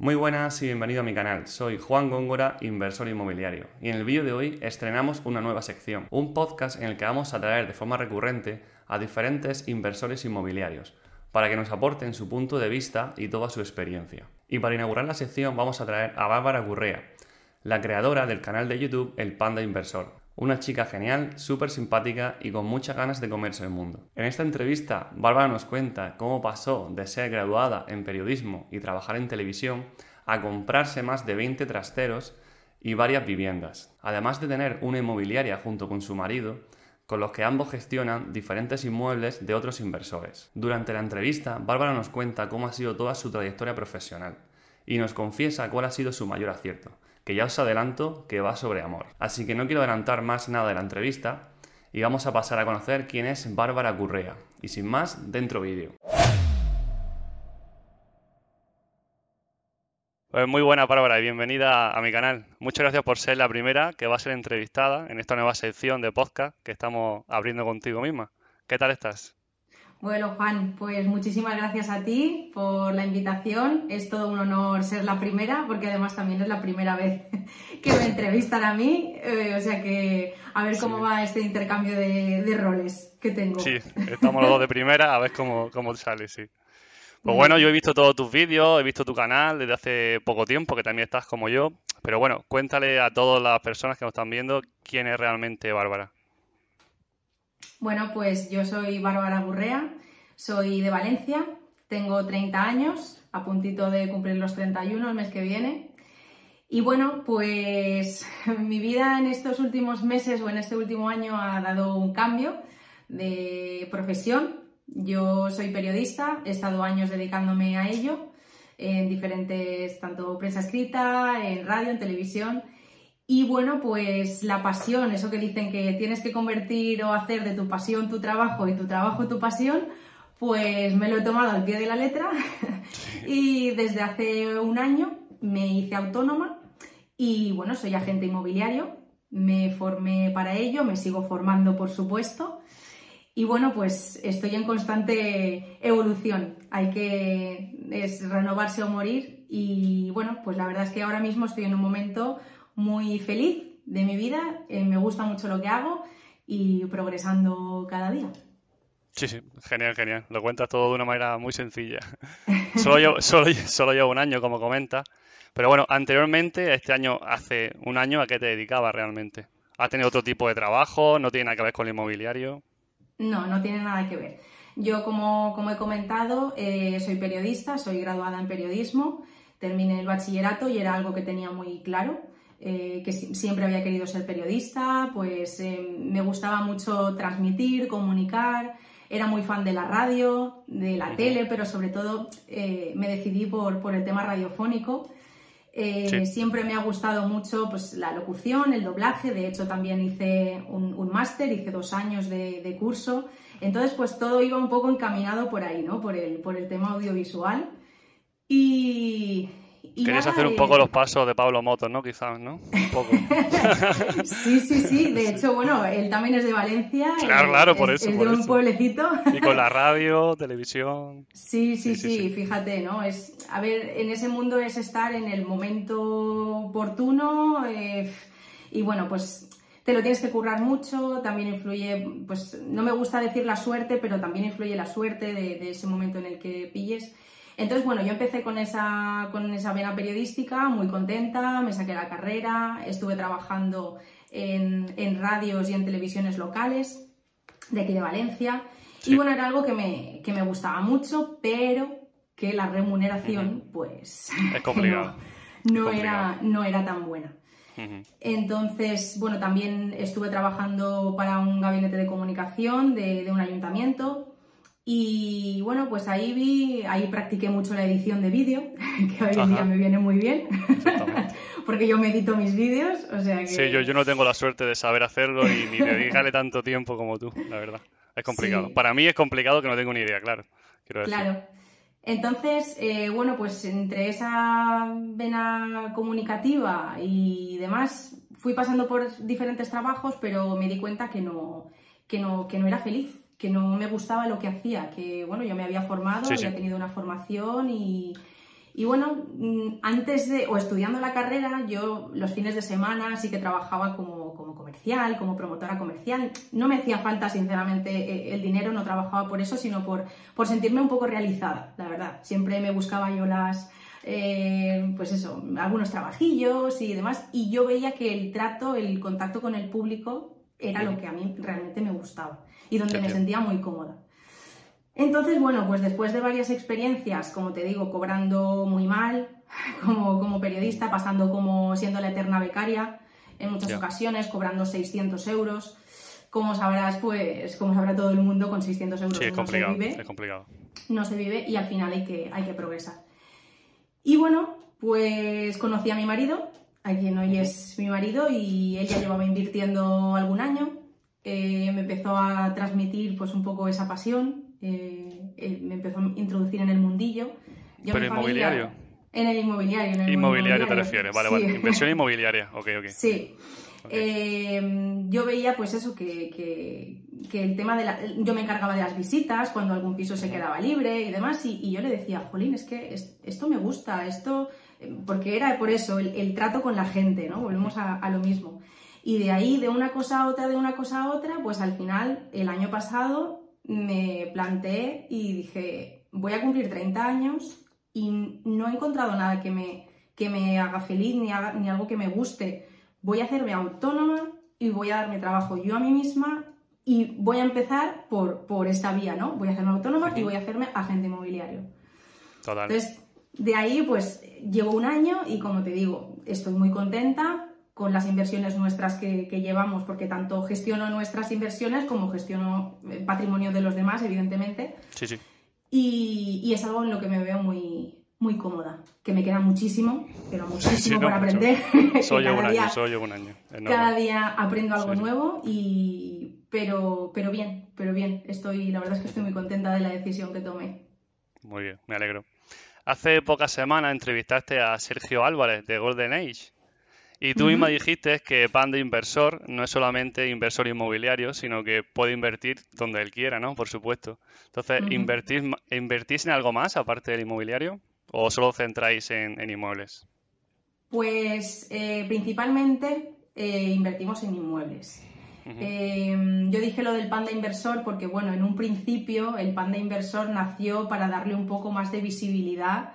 Muy buenas y bienvenido a mi canal. Soy Juan Góngora, inversor inmobiliario. Y en el vídeo de hoy estrenamos una nueva sección, un podcast en el que vamos a traer de forma recurrente a diferentes inversores inmobiliarios para que nos aporten su punto de vista y toda su experiencia. Y para inaugurar la sección vamos a traer a Bárbara Gurrea, la creadora del canal de YouTube El Panda Inversor. Una chica genial, súper simpática y con muchas ganas de comerse el mundo. En esta entrevista, Bárbara nos cuenta cómo pasó de ser graduada en periodismo y trabajar en televisión a comprarse más de 20 trasteros y varias viviendas, además de tener una inmobiliaria junto con su marido, con los que ambos gestionan diferentes inmuebles de otros inversores. Durante la entrevista, Bárbara nos cuenta cómo ha sido toda su trayectoria profesional y nos confiesa cuál ha sido su mayor acierto, que ya os adelanto que va sobre amor. Así que no quiero adelantar más nada de la entrevista y vamos a pasar a conocer quién es Bárbara Currea. Y sin más, dentro vídeo. Pues muy buena Bárbara y bienvenida a mi canal. Muchas gracias por ser la primera que va a ser entrevistada en esta nueva sección de podcast que estamos abriendo contigo misma. ¿Qué tal estás? Bueno, Juan, pues muchísimas gracias a ti por la invitación. Es todo un honor ser la primera, porque además también es la primera vez que me entrevistan a mí. Eh, o sea que a ver cómo va este intercambio de, roles que tengo. Sí, estamos los dos de primera, a ver cómo, cómo sale, sí. Pues bueno, yo he visto todos tus vídeos, he visto tu canal desde hace poco tiempo, que también estás como yo. Pero bueno, cuéntale a todas las personas que nos están viendo quién es realmente Bárbara. Bueno, pues yo soy Bárbara Burrea, soy de Valencia, tengo 30 años, a puntito de cumplir los 31 el mes que viene. Y bueno, pues mi vida en estos últimos meses o en este último año ha dado un cambio de profesión. Yo soy periodista, he estado años dedicándome a ello en diferentes, tanto prensa escrita, en radio, en televisión. Y bueno, pues la pasión, eso que dicen que tienes que convertir o hacer de tu pasión tu trabajo y tu trabajo tu pasión, pues me lo he tomado al pie de la letra. Y desde hace un año me hice autónoma y bueno, soy agente inmobiliario, me formé para ello, me sigo formando por supuesto. Y bueno, pues estoy en constante evolución, hay que es renovarse o morir y bueno, pues la verdad es que ahora mismo estoy en un momento muy feliz de mi vida, eh, me gusta mucho lo que hago y progresando cada día. Sí, sí, genial, genial. Lo cuentas todo de una manera muy sencilla. solo, llevo, solo, solo llevo un año, como comentas. Pero bueno, anteriormente, este año, hace un año, ¿a qué te dedicabas realmente? ¿Has tenido otro tipo de trabajo? ¿No tiene nada que ver con el inmobiliario? No, no tiene nada que ver. Yo, como, como he comentado, eh, soy periodista, soy graduada en periodismo, terminé el bachillerato y era algo que tenía muy claro. Eh, que siempre había querido ser periodista, pues eh, me gustaba mucho transmitir, comunicar, era muy fan de la radio, de la tele, pero sobre todo eh, me decidí por, por, el tema radiofónico. Siempre me ha gustado mucho pues, la locución, el doblaje, de hecho también hice un, máster, hice dos años de, de, curso, entonces pues todo iba un poco encaminado por ahí, ¿no? por, el, por el tema audiovisual. Y, Querías hacer un poco los pasos de Pablo Motos, ¿no? Quizás, ¿no? Un poco. sí, sí, sí. De hecho, bueno, él también es de Valencia. Claro, claro, por eso. Es de un pueblecito. Y con la radio, televisión. Sí sí, sí, fíjate, ¿no? Es, a ver, en ese mundo es estar en el momento oportuno eh, y bueno, pues te lo tienes que currar mucho, también influye, pues no me gusta decir la suerte, pero también influye la suerte de, de ese momento en el que pilles. Entonces, bueno, yo empecé con esa, con esa vena periodística, muy contenta, me saqué la carrera, estuve trabajando en, radios y en televisiones locales de aquí de Valencia. Y bueno, era algo que me, me gustaba mucho, pero que la remuneración, pues, no, Era, no era tan buena. Entonces, bueno, también estuve trabajando para un gabinete de comunicación de, de un ayuntamiento y bueno, pues ahí vi, ahí practiqué mucho la edición de vídeo, que hoy en día me viene muy bien, porque yo medito mis vídeos, o sea que... Sí, yo, yo no tengo la suerte de saber hacerlo y ni dedicarle tanto tiempo como tú, la verdad. Es complicado. Para mí es complicado que no tengo ni idea, claro. Claro. Entonces, eh, bueno, pues entre esa vena comunicativa y demás, fui pasando por diferentes trabajos, pero me di cuenta que no, que no, que no era feliz que no me gustaba lo que hacía, que bueno, yo me había formado, había tenido una formación y, Y bueno, mm, antes de, o estudiando la carrera, yo los fines de semana sí que trabajaba como, como comercial, como promotora comercial. No me hacía falta, sinceramente, eh, el dinero, no trabajaba por eso, sino por, por sentirme un poco realizada, la verdad. Siempre me buscaba yo las, eh, pues eso, algunos trabajillos y demás, y yo veía que el trato, el contacto con el público era lo que a mí realmente me gustaba y donde me sentía muy cómoda. Entonces, bueno, pues después de varias experiencias, como te digo, cobrando muy mal como, como periodista, pasando como siendo la eterna becaria, en muchas ocasiones, cobrando 600 euros. Como sabrás, pues, como sabrá todo el mundo, con 600 euros no se vive. Es complicado. No se vive y al final hay que, hay que progresar. Y bueno, pues conocí a mi marido, a quien hoy es mi marido, y él ya llevaba invirtiendo algún año. Eh, me empezó a transmitir pues un poco esa pasión eh, me empezó a introducir en el mundillo. ¿Pero inmobiliario? En el inmobiliario. En el inmobiliario, te refieres, vale, vale. Inversión inmobiliaria, ok, ok. Sí. Eh, yo veía pues eso, que, que, el tema de la... Yo me encargaba de las visitas cuando algún piso se quedaba libre y demás y, yo le decía, Jolín, es que esto me gusta, esto... Porque era por eso, el, trato con la gente, ¿no? Volvemos a, a, lo mismo. Y de ahí, de una cosa a otra, de una cosa a otra, pues al final, el año pasado, me planteé y dije, voy a cumplir 30 años y no he encontrado nada que me, que me haga feliz ni, ni algo que me guste. Voy a hacerme autónoma y voy a darme trabajo yo a mí misma y voy a empezar por, por esta vía, ¿no? Voy a hacerme autónoma y voy a hacerme agente inmobiliario. Total. Entonces, de ahí pues llevo un año y como te digo, estoy muy contenta con las inversiones nuestras que, llevamos, porque tanto gestiono nuestras inversiones como gestiono el patrimonio de los demás, evidentemente. Sí, sí. Y, es algo en lo que me veo muy, muy cómoda, que me queda muchísimo, pero muchísimo por aprender. Soy yo un año, soy un año. Cada día aprendo algo nuevo y... Pero, pero bien, pero bien. Estoy, la verdad es que estoy muy contenta de la decisión que tomé. Muy bien, me alegro. Hace pocas semanas entrevistaste a Sergio Álvarez de Golden Age y tú misma dijiste que Panda Inversor no es solamente inversor inmobiliario, sino que puede invertir donde él quiera, ¿no? Por supuesto. Entonces, ¿invertís, en algo más aparte del inmobiliario o solo centráis en, inmuebles? Pues eh, principalmente eh, invertimos en inmuebles. Em, yo dije lo del panda inversor porque, bueno, en un principio el panda inversor nació para darle un poco más de visibilidad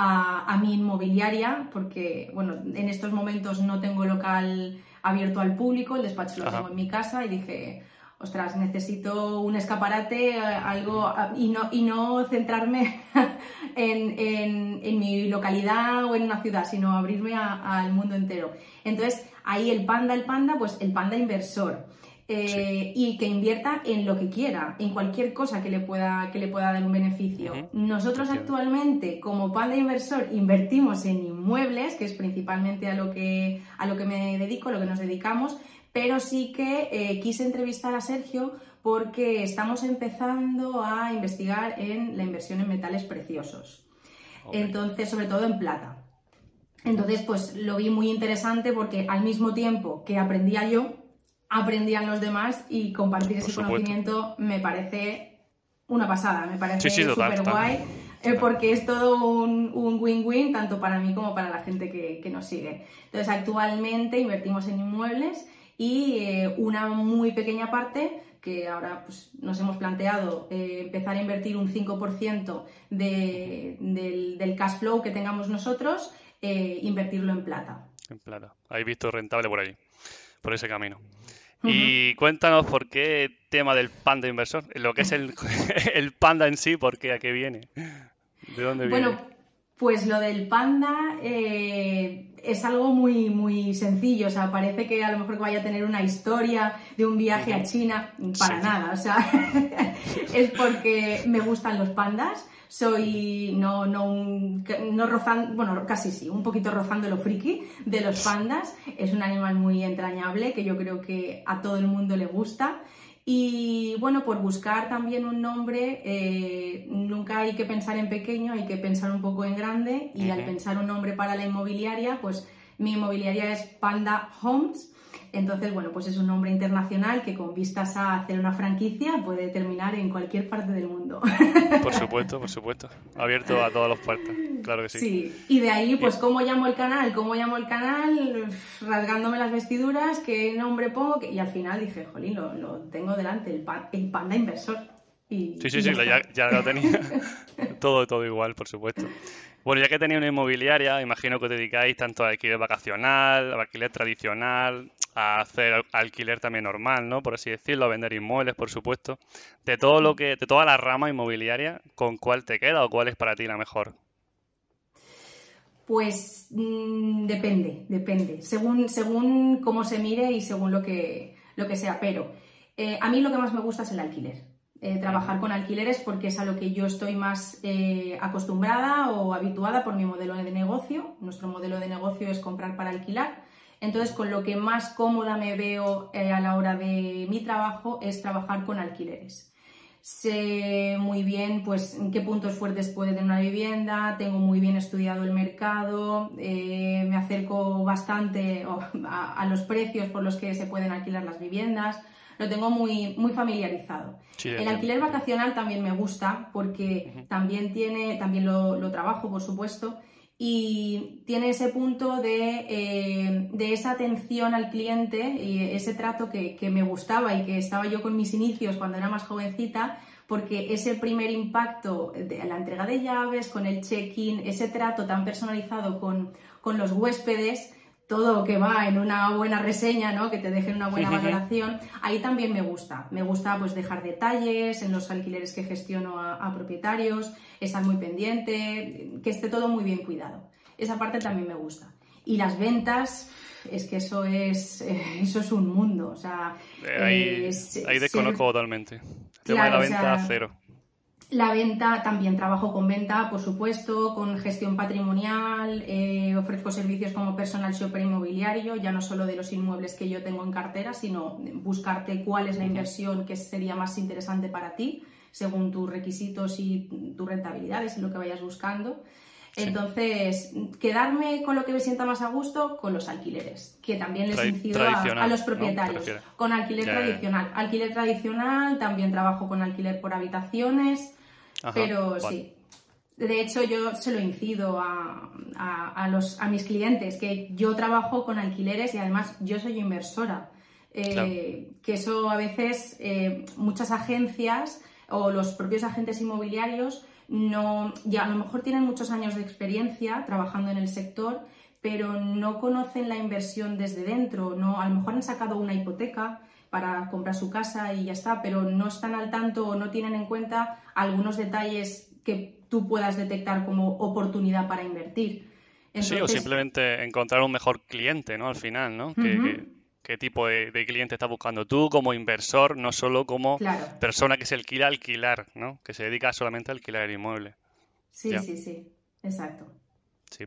a, mi inmobiliaria, porque bueno, en estos momentos no tengo local abierto al público, el despacho lo tengo en mi casa y dije, ostras, necesito un escaparate, eh, algo, y no, y no centrarme en, en, mi localidad o en una ciudad, sino abrirme al mundo entero. Entonces, ahí el panda, el panda, pues el panda inversor. Eh, y que invierta en lo que quiera, en cualquier cosa que le pueda, que le pueda dar un beneficio. Nosotros actualmente, como Panda Inversor, invertimos en inmuebles, que es principalmente a lo que, a lo que me dedico, a lo que nos dedicamos, pero sí que eh, quise entrevistar a Sergio porque estamos empezando a investigar en la inversión en metales preciosos. Entonces, sobre todo en plata. Entonces, pues lo vi muy interesante porque al mismo tiempo que aprendía yo, aprendían los demás y compartir ese conocimiento me parece una pasada, me parece súper guay. Eh, porque es todo un win-win tanto para mí como para la gente que, nos sigue. Entonces, actualmente invertimos en inmuebles y eh, una muy pequeña parte que ahora pues, nos hemos planteado eh, empezar a invertir un 5% del, del, cash flow que tengamos nosotros, invertirlo en plata. En plata. Hay visto rentable por ahí, por ese camino. Y cuéntanos por qué tema del panda inversor, lo que es el, el panda en sí, por qué, a qué viene, de dónde viene. Bueno, pues lo del panda eh, es algo muy, muy sencillo, o sea, parece que a lo mejor vaya a tener una historia de un viaje a China, para nada, o sea, es porque me gustan los pandas soy no, no, no rozando, bueno, casi sí, un poquito rozando lo friki de los pandas. Es un animal muy entrañable que yo creo que a todo el mundo le gusta. Y bueno, por buscar también un nombre, eh, nunca hay que pensar en pequeño, hay que pensar un poco en grande. Y al pensar un nombre para la inmobiliaria, pues mi inmobiliaria es Panda Homes. Entonces, bueno, pues es un nombre internacional que con vistas a hacer una franquicia puede terminar en cualquier parte del mundo. Por supuesto, por supuesto. Abierto a todas las puertas, claro que sí. Sí, y de ahí, pues, ¿cómo llamo el canal? ¿Cómo llamo el canal? Rasgándome las vestiduras, ¿qué nombre pongo? Y al final dije, jolín, lo, tengo delante, el, el panda inversor. Y, sí, sí, sí, ya, ya, lo tenía. todo, todo igual, por supuesto. Bueno, ya que tenía una inmobiliaria, imagino que os dedicáis tanto a alquiler vacacional, alquiler tradicional, a hacer alquiler también normal, ¿no? Por así decirlo, a vender inmuebles, por supuesto. De todo lo que, de toda la rama inmobiliaria, ¿con cuál te queda o cuál es para ti la mejor? Pues mm, depende, depende. Según, según cómo se mire y según lo que, lo que sea. Pero eh, a mí lo que más me gusta es el alquiler. Eh, trabajar con alquileres porque es a lo que yo estoy más eh, acostumbrada o habituada por mi modelo de negocio. Nuestro modelo de negocio es comprar para alquilar. Entonces, con lo que más cómoda me veo eh, a la hora de mi trabajo es trabajar con alquileres. Sé muy bien pues, qué puntos fuertes puede tener una vivienda, tengo muy bien estudiado el mercado, me acerco bastante a los precios por los que se pueden alquilar las viviendas lo tengo muy, muy familiarizado. el alquiler vacacional también me gusta porque también tiene, también lo, trabajo, por supuesto, y tiene ese punto eh, de, esa atención al cliente y ese trato que, me gustaba y que estaba yo con mis inicios cuando era más jovencita, porque ese primer impacto de la entrega de llaves, con el check-in, ese trato tan personalizado con, con los huéspedes, todo que va en una buena reseña, ¿no? que te dejen una buena valoración, ahí también me gusta. Me gusta pues dejar detalles en los alquileres que gestiono a, propietarios, estar muy pendiente, que esté todo muy bien cuidado. Esa parte también me gusta. Y las ventas, es que eso es, eso es un mundo. O sea, eh, ahí, desconozco totalmente. El tema de la venta, cero. La venta, también trabajo con venta, por supuesto, con gestión patrimonial, eh, ofrezco servicios como personal shopper inmobiliario, ya no solo de los inmuebles que yo tengo en cartera, sino buscarte cuál es la inversión que sería más interesante para ti, según tus requisitos y tus rentabilidades y lo que vayas buscando. Entonces, quedarme con lo que me sienta más a gusto, con los alquileres, que también les incido a, los propietarios. Con alquiler tradicional. Alquiler tradicional, también trabajo con alquiler por habitaciones pero sí. De hecho, yo se lo incido a, los, a mis clientes, que yo trabajo con alquileres y además yo soy inversora. Eh, que eso a veces eh, muchas agencias o los propios agentes inmobiliarios no, ya a lo mejor tienen muchos años de experiencia trabajando en el sector, pero no conocen la inversión desde dentro. No, a lo mejor han sacado una hipoteca para comprar su casa y ya está, pero no están al tanto o no tienen en cuenta algunos detalles que tú puedas detectar como oportunidad para invertir. Sí, o simplemente encontrar un mejor cliente, ¿no? Al final, ¿no? ¿Qué, tipo de, cliente estás buscando tú como inversor, no solo como persona que se alquila a alquilar, ¿no? Que se dedica solamente a alquilar el inmueble. Sí, sí, sí, exacto. Sí.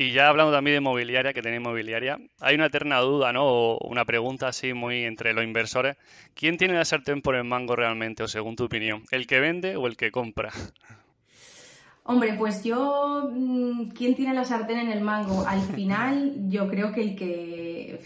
Y ya hablando también de inmobiliaria, que tiene inmobiliaria, hay una eterna duda, ¿no? O una pregunta así muy entre los inversores. ¿Quién tiene la sartén por el mango realmente, o según tu opinión? ¿El que vende o el que compra? Hombre, pues yo, mm, ¿quién tiene la sartén en el mango? Al final, yo creo que el que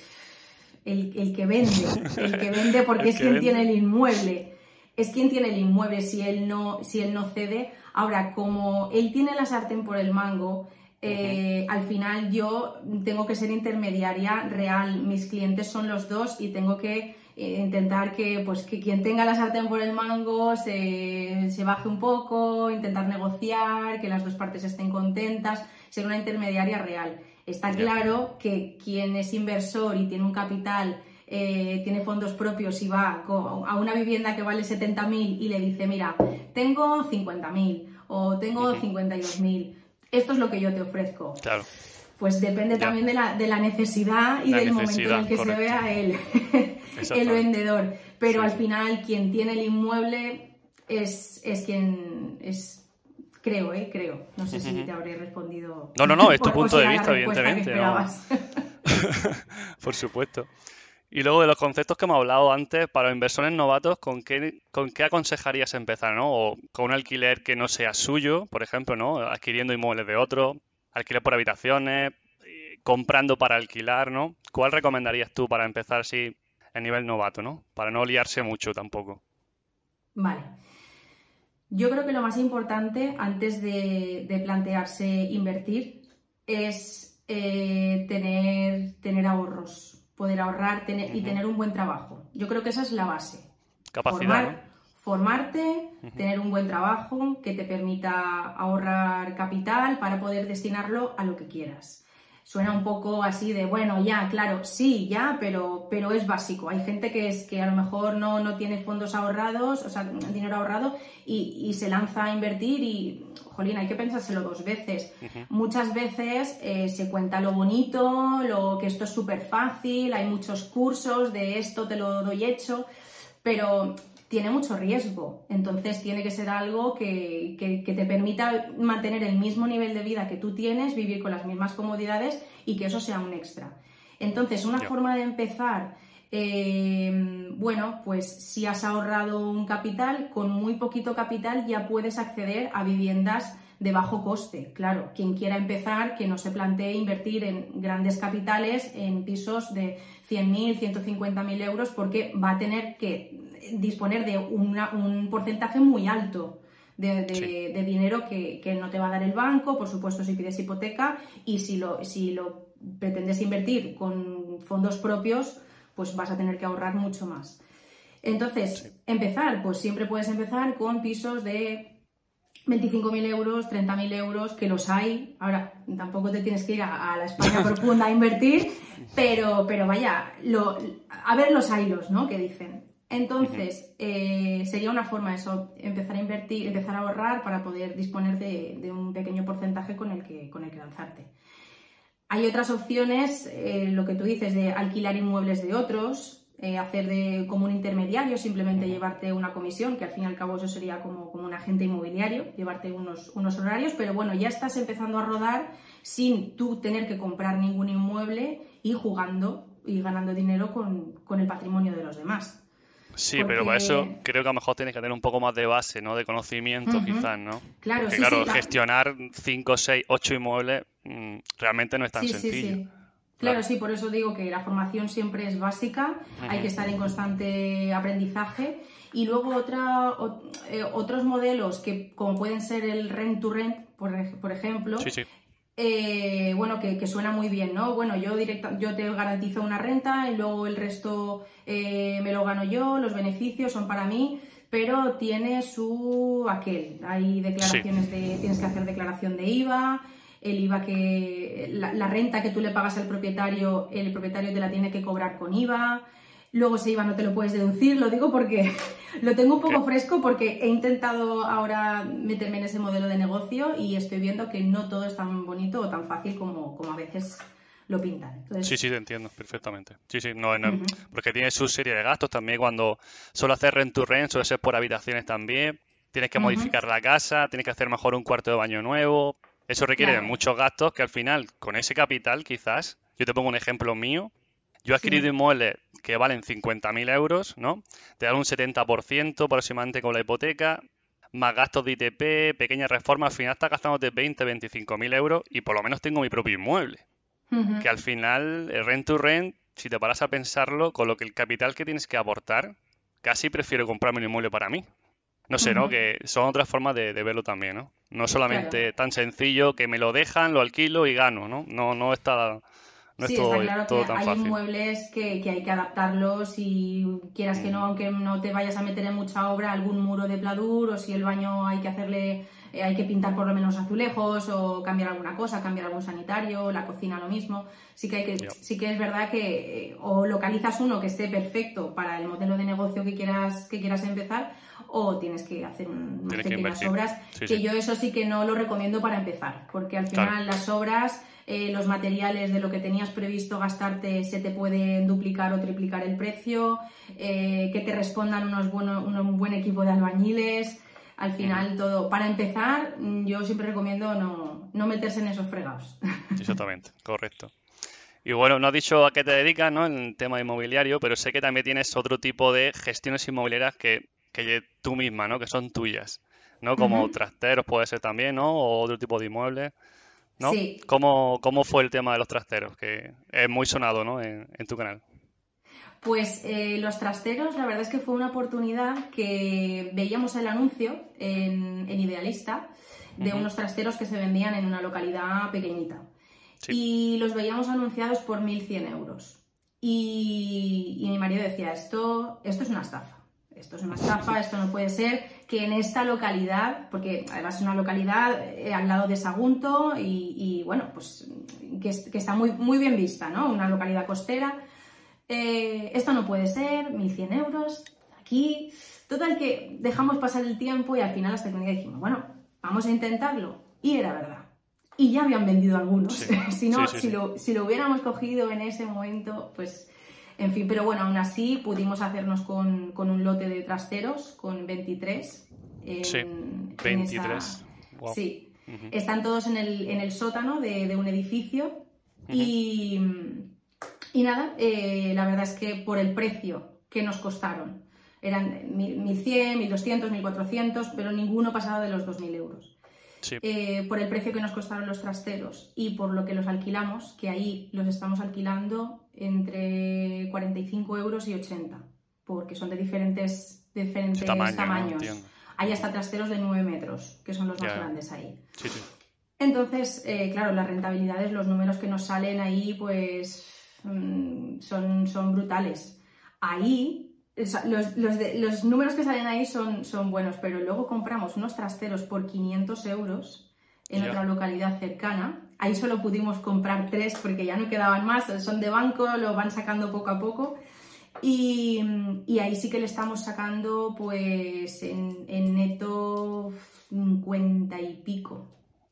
el, que vende, el que vende porque es quien tiene el inmueble, es quien tiene el inmueble si él no, si él no cede. Ahora, como él tiene la sartén por el mango, eh, al final yo tengo que ser intermediaria real, mis clientes son los dos y tengo que eh, intentar que, pues, que quien tenga la sartén por el mango se, baje un poco, intentar negociar, que las dos partes estén contentas, ser una intermediaria real. Está claro que quien es inversor y tiene un capital eh, tiene fondos propios y va a una vivienda que vale 70.000 y le dice, mira, tengo 50.000 o tengo 52.000 esto es lo que yo te ofrezco. Claro. Pues depende también de la, de la necesidad y del momento en el que se vea el, el vendedor. Pero al final quien tiene el inmueble es, es quien es Creo, ¿eh? Creo. No sé si te habré respondido. No, no, no, es tu punto de vista, evidentemente. Por supuesto. Y luego de los conceptos que hemos hablado antes, para los inversores novatos, ¿con qué, con qué aconsejarías empezar? ¿no? O con un alquiler que no sea suyo, por ejemplo, ¿no? adquiriendo inmuebles de otro, alquiler por habitaciones. comprando para alquilar, ¿no? ¿Cuál recomendarías tú para empezar así a nivel novato, ¿no? Para no liarse mucho tampoco. Vale. Yo creo que lo más importante antes de, plantearse invertir es eh, tener, tener ahorros, poder ahorrar tener, y tener un buen trabajo. Yo creo que esa es la base. Capacidad formarte, tener un buen trabajo que te permita ahorrar capital para poder destinarlo a lo que quieras. Suena un poco así de, bueno, ya, claro, sí, ya, pero, pero es básico. Hay gente que es que a lo mejor no, no tiene fondos ahorrados, o sea, dinero ahorrado, y, se lanza a invertir y, jolín, hay que pensárselo dos veces. Muchas veces eh, se cuenta lo bonito, lo que esto es súper fácil, hay muchos cursos de esto te lo doy hecho, pero tiene mucho riesgo. Entonces tiene que ser algo que, te permita mantener el mismo nivel de vida que tú tienes, vivir con las mismas comodidades y que eso sea un extra. Entonces, una forma de empezar, eh, bueno, pues si has ahorrado un capital, con muy poquito capital ya puedes acceder a viviendas de bajo coste. Claro, quien quiera empezar, que no se plantee invertir en grandes capitales, en pisos de 100.000, 150.000 euros, porque va a tener que disponer de un porcentaje muy alto de, dinero que, no te va a dar el banco, por supuesto si pides hipoteca y si lo, si lo pretendes invertir con fondos propios, pues vas a tener que ahorrar mucho más. Entonces, empezar, pues siempre puedes empezar con pisos de 25.000 euros, 30.000 euros, que los hay. Ahora, tampoco te tienes que ir a, la España profunda a invertir, pero, pero vaya, lo, a ver los hilos, ¿no? Que dicen. Entonces, eh, sería una forma eso, empezar a invertir, empezar a ahorrar para poder disponer de, un pequeño porcentaje con el que, con el que lanzarte. Hay otras opciones, eh, lo que tú dices, de alquilar inmuebles de otros, eh, hacer de, como un intermediario, simplemente llevarte una comisión, que al fin y al cabo eso sería como, como un agente inmobiliario, llevarte unos, unos horarios, pero bueno, ya estás empezando a rodar sin tú tener que comprar ningún inmueble y jugando y ganando dinero con, con el patrimonio de los demás. Sí, pero para eso creo que a lo mejor tienes que tener un poco más de base, ¿no? De conocimiento, quizás, ¿no? Claro, Porque, claro, gestionar 5, 6, 8 inmuebles mm, realmente no es tan sencillo. Claro, sí, por eso digo que la formación siempre es básica, hay que estar en constante aprendizaje. Y luego otra, eh, otros modelos que, como pueden ser el rent to rent, por, por ejemplo, sí, sí. Eh, bueno, que, suena muy bien, ¿no? Bueno, yo, directa, yo te garantizo una renta y luego el resto eh, me lo gano yo, los beneficios son para mí, pero tiene su aquel. Hay declaraciones de, tienes que hacer declaración de IVA, el IVA que, la, la, renta que tú le pagas al propietario, el propietario te la tiene que cobrar con IVA. Luego ese IVA no te lo puedes deducir, lo digo porque lo tengo un poco fresco porque he intentado ahora meterme en ese modelo de negocio y estoy viendo que no todo es tan bonito o tan fácil como, como a veces lo pintan. Sí, sí, te entiendo perfectamente. Sí, sí, no, porque tiene su serie de gastos también cuando solo hacer rent to rent, suele ser por habitaciones también, tienes que modificar la casa, tienes que hacer mejor un cuarto de baño nuevo, eso requiere muchos gastos que al final con ese capital quizás, yo te pongo un ejemplo mío, yo he adquirido inmuebles que valen 50.000 euros, ¿no? Te dan un 70% aproximadamente con la hipoteca, más gastos de ITP, pequeñas reformas, al final estás gastándote 20, 25.000 euros y por lo menos tengo mi propio inmueble. Que al final, el rent to rent, si te paras a pensarlo, con lo que el capital que tienes que aportar, casi prefiero comprarme un inmueble para mí. No sé, ¿no? Que son otras formas de, verlo también, ¿no? No solamente tan sencillo que me lo dejan, lo alquilo y gano, ¿no? No, no está sí, está claro que hay inmuebles que, que, hay que adaptarlos y quieras que no, mm. aunque no te vayas a meter en mucha obra, algún muro de pladur o si el baño hay que hacerle, eh, hay que pintar por lo menos azulejos o cambiar alguna cosa, cambiar algún sanitario, la cocina lo mismo. Sí que, hay que, sí que es verdad que eh, o localizas uno que esté perfecto para el modelo de negocio que quieras, que quieras empezar o tienes que hacer unas pequeñas obras, que yo eso sí que no lo recomiendo para empezar, porque al final las obras eh, los materiales de lo que tenías previsto gastarte se te pueden duplicar o triplicar el precio, eh, que te respondan unos un buen equipo de albañiles. Al final, todo. Para empezar, yo siempre recomiendo no, no meterse en esos fregados. Exactamente, correcto. Y bueno, no has dicho a qué te dedicas, ¿no? En el tema inmobiliario, pero sé que también tienes otro tipo de gestiones inmobiliarias que, que tú misma, ¿no? Que son tuyas, ¿no? Como trasteros puede ser también, ¿no? O otro tipo de inmuebles. ¿No? Sí. ¿Cómo, ¿Cómo fue el tema de los trasteros? Que es muy sonado, ¿no? En, en tu canal. Pues eh, los trasteros, la verdad es que fue una oportunidad que veíamos el anuncio en, en Idealista de unos trasteros que se vendían en una localidad pequeñita. Sí. Y los veíamos anunciados por 1.100 euros. Y, y mi marido decía, esto, esto es una estafa. Esto es una estafa, esto no puede ser que en esta localidad, porque además es una localidad eh, al lado de Sagunto y, y, bueno, pues que, es- que está muy, muy bien vista, ¿no? Una localidad costera. Eh, esto no puede ser, 1.100 euros, aquí. Total que dejamos pasar el tiempo y al final hasta que un día dijimos, bueno, vamos a intentarlo. Y era verdad. Y ya habían vendido algunos. Sí. si no, Sí, sí, si. Lo, si lo hubiéramos cogido en ese momento, pues, en fin. Pero bueno, aún así pudimos hacernos con, con un lote de trasteros, con 23. en- Sí, en 23. esa- Guau. Sí, están todos en el, en el sótano de, de un edificio y, y nada, eh, la verdad es que por el precio que nos costaron, eran mil- 1.100, 1.200, 1.400, pero ninguno pasaba de los 2.000 euros. Sí. Eh, por el precio que nos costaron los trasteros y por lo que los alquilamos, que ahí los estamos alquilando entre 45 euros y 80, porque son de diferentes, diferentes tamaños. Hay hasta trasteros de 9 metros, que son los más grandes ahí. Sí, sí. Entonces, eh, claro, las rentabilidades, los números que nos salen ahí, pues mm, son, son brutales. Ahí, los, los de- los números que salen ahí son, son buenos, pero luego compramos unos trasteros por 500 euros en otra localidad cercana. Ahí solo pudimos comprar tres porque ya no quedaban más, son de banco, lo van sacando poco a poco. Y, y ahí sí que le estamos sacando, pues, en, en neto 50 y pico.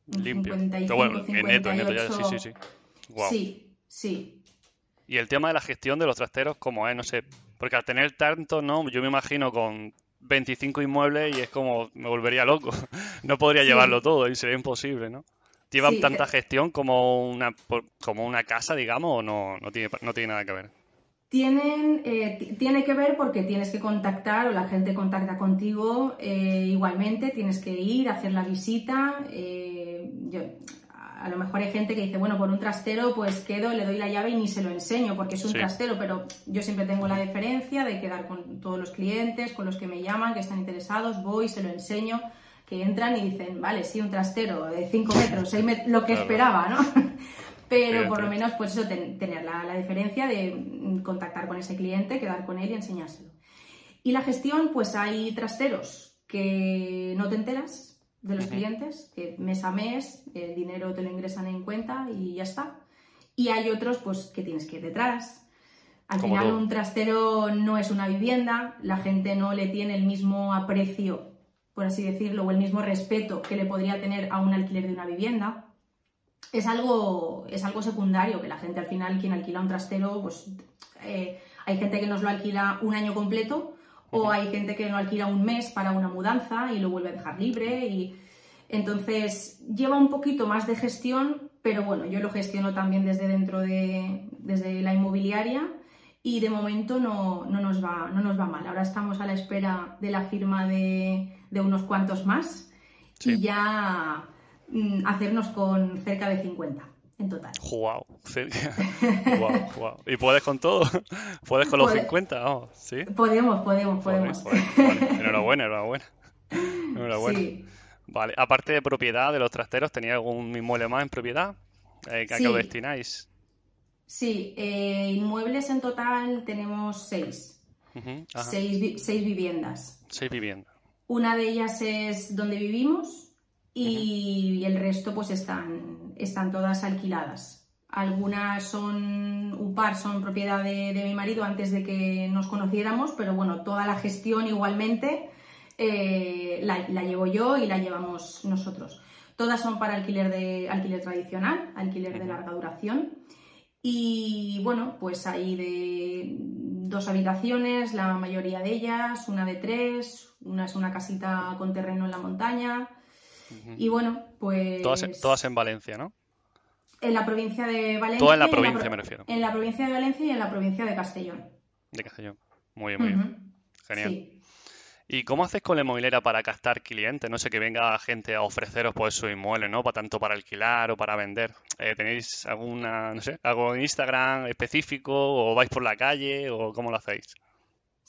Limpio. 55, Pero bueno, en neto, en neto ya, sí, 58. sí, sí. Sí, sí. Y el tema de la gestión de los trasteros, ¿cómo es? No sé, porque al tener tanto, ¿no? Yo me imagino con 25 inmuebles y es como, me volvería loco. No podría Sí. llevarlo todo y sería imposible, ¿no? ¿Llevan Sí, tanta eh. gestión como una, como una casa, digamos, o no, no tiene, no tiene nada que ver? Tienen, eh, ti- tiene que ver porque tienes que contactar o la gente contacta contigo eh, igualmente, tienes que ir, hacer la visita. eh, yo- a lo mejor hay gente que dice, bueno, por un trastero pues quedo, le doy la llave y ni se lo enseño porque es un Sí. trastero, pero yo siempre tengo la deferencia de quedar con todos los clientes, con los que me llaman, que están interesados, voy, se lo enseño, que entran y dicen, vale, sí, un trastero de 5 metros, seis met- lo que Claro. esperaba, ¿no? Pero por lo menos, pues eso, ten- tener la, la diferencia de contactar con ese cliente, quedar con él y enseñárselo. Y la gestión, pues hay trasteros que no te enteras de los clientes, que mes a mes el dinero te lo ingresan en cuenta y ya está. Y hay otros, pues, que tienes que ir detrás. Al Como final, un trastero no es una vivienda, la gente no le tiene el mismo aprecio, por así decirlo, o el mismo respeto que le podría tener a un alquiler de una vivienda es algo, es algo secundario, que la gente al final, quien alquila un trastero, pues eh, hay gente que nos lo alquila un año completo o hay gente que lo alquila un mes para una mudanza y lo vuelve a dejar libre y entonces lleva un poquito más de gestión, pero bueno, yo lo gestiono también desde dentro de desde la inmobiliaria y de momento no, no nos va, no nos va mal. Ahora estamos a la espera de la firma de, de unos cuantos más Sí. y ya mm, hacernos con cerca de 50 en total. ¡Guau! ¡Guau, guau! ¿Y puedes con todo? ¿Puedes con los Puede- 50? Vamos, ¿sí? Podemos, podemos, podemos. joder, vale. Enhorabuena, enhorabuena. Enhorabuena. Sí. Vale, aparte de propiedad de los trasteros, ¿tenía algún inmueble más en propiedad? Eh, ¿A qué Sí. lo destináis? Sí, eh, inmuebles en total tenemos seis, seis, vi- seis viviendas. Seis viviendas. Una de ellas es donde vivimos y el resto pues están, están todas alquiladas. Algunas son, un par son propiedad de, de mi marido antes de que nos conociéramos, pero bueno, toda la gestión igualmente eh, la, la llevo yo y la llevamos nosotros. Todas son para alquiler, de, alquiler tradicional, alquiler de larga duración. Y bueno, pues hay de dos habitaciones, la mayoría de ellas, una de tres, una es una casita con terreno en la montaña. Y bueno, pues Todas, en- todas en Valencia, ¿no? en la provincia de Valencia. Todas en la provincia, pro- me refiero. En la provincia de Valencia y en la provincia de Castellón. De Castellón. Muy bien, muy bien. Genial. Sí. ¿Y cómo haces con la inmobiliaria para captar clientes? No sé, que venga gente a ofreceros pues su inmueble, ¿no? Para, tanto para alquilar o para vender. Eh, ¿Tenéis alguna, no sé, algo en Instagram específico o vais por la calle o cómo lo hacéis?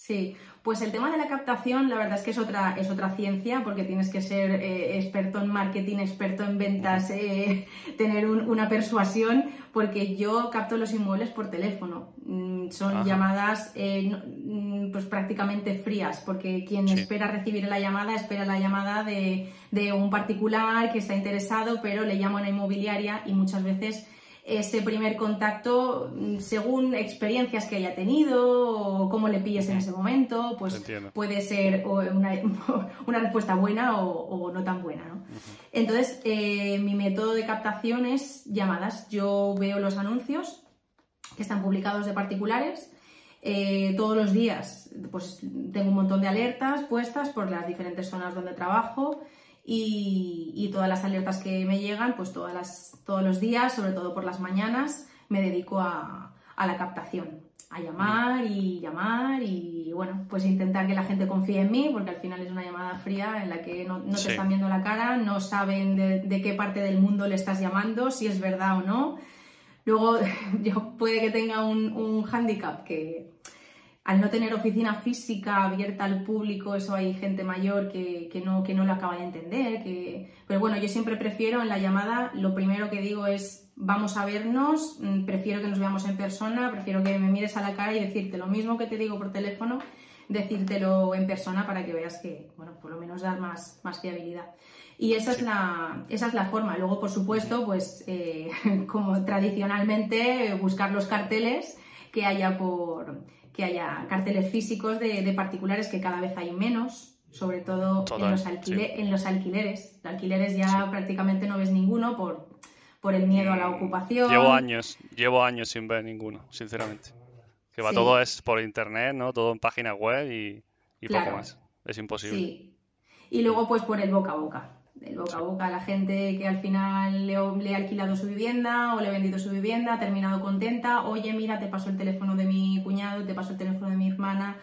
Sí, pues el tema de la captación, la verdad es que es otra, es otra ciencia, porque tienes que ser eh, experto en marketing, experto en ventas, eh, tener una persuasión, porque yo capto los inmuebles por teléfono. Mm, son llamadas eh, mm, pues prácticamente frías, porque quien espera recibir la llamada espera la llamada de, de un particular que está interesado, pero le llama a una inmobiliaria y muchas veces ese primer contacto mm, según experiencias que haya tenido o cómo le pilles en ese momento, pues puede ser una, una respuesta buena o, no tan buena. ¿no? Entonces, eh, mi método de captación es llamadas. Yo veo los anuncios que están publicados de particulares. Eh, todos los días pues tengo un montón de alertas puestas por las diferentes zonas donde trabajo y, todas las alertas que me llegan, pues todas las, todos los días, sobre todo por las mañanas, me dedico a, la captación, a llamar y llamar y bueno, pues intentar que la gente confíe en mí, porque al final es una llamada fría en la que no, te están viendo la cara, no saben de, qué parte del mundo le estás llamando, si es verdad o no. Luego, yo puede que tenga un, un hándicap que al no tener oficina física abierta al público, eso hay gente mayor que, no, que no lo acaba de entender. Que... Pero bueno, yo siempre prefiero en la llamada, lo primero que digo es, vamos a vernos, mm, prefiero que nos veamos en persona, prefiero que me mires a la cara y decirte lo mismo que te digo por teléfono, decírtelo en persona para que veas que, bueno, por lo menos dar más, más fiabilidad. Y esa es, la, esa es la forma. Luego, por supuesto, pues eh, como tradicionalmente, buscar los carteles que haya por que haya carteles físicos de, particulares que cada vez hay menos, sobre todo en, los en los alquileres. Los alquileres ya prácticamente no ves ninguno por, por el miedo a la ocupación. Llevo años, llevo años sin ver ninguno, sinceramente. Que va todo es por internet, ¿no? Todo en página web y, poco más. Es imposible. Sí. Y luego pues por el boca a boca del boca a boca a la gente que al final le, le, ha alquilado su vivienda o le ha vendido su vivienda, ha terminado contenta, oye, mira, te paso el teléfono de mi cuñado, te paso el teléfono de mi hermana,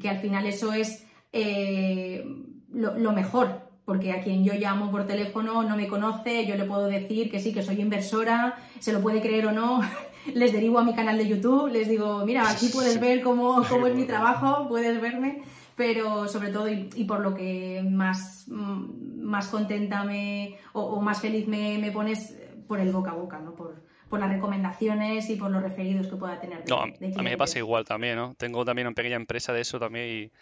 que al final eso es eh, lo, mejor, porque a quien yo llamo por teléfono no me conoce, yo le puedo decir que sí, que soy inversora, se lo puede creer o no, les derivo a mi canal de YouTube, les digo, mira, aquí puedes ver cómo, cómo es mi trabajo, puedes verme pero sobre todo y, por lo que más, mm, más contenta me, o, más feliz me, me, pones por el boca a boca, ¿no? Por, por las recomendaciones y por los referidos que pueda tener. no, a mí me pasa igual también, ¿no? Tengo también una pequeña empresa de eso también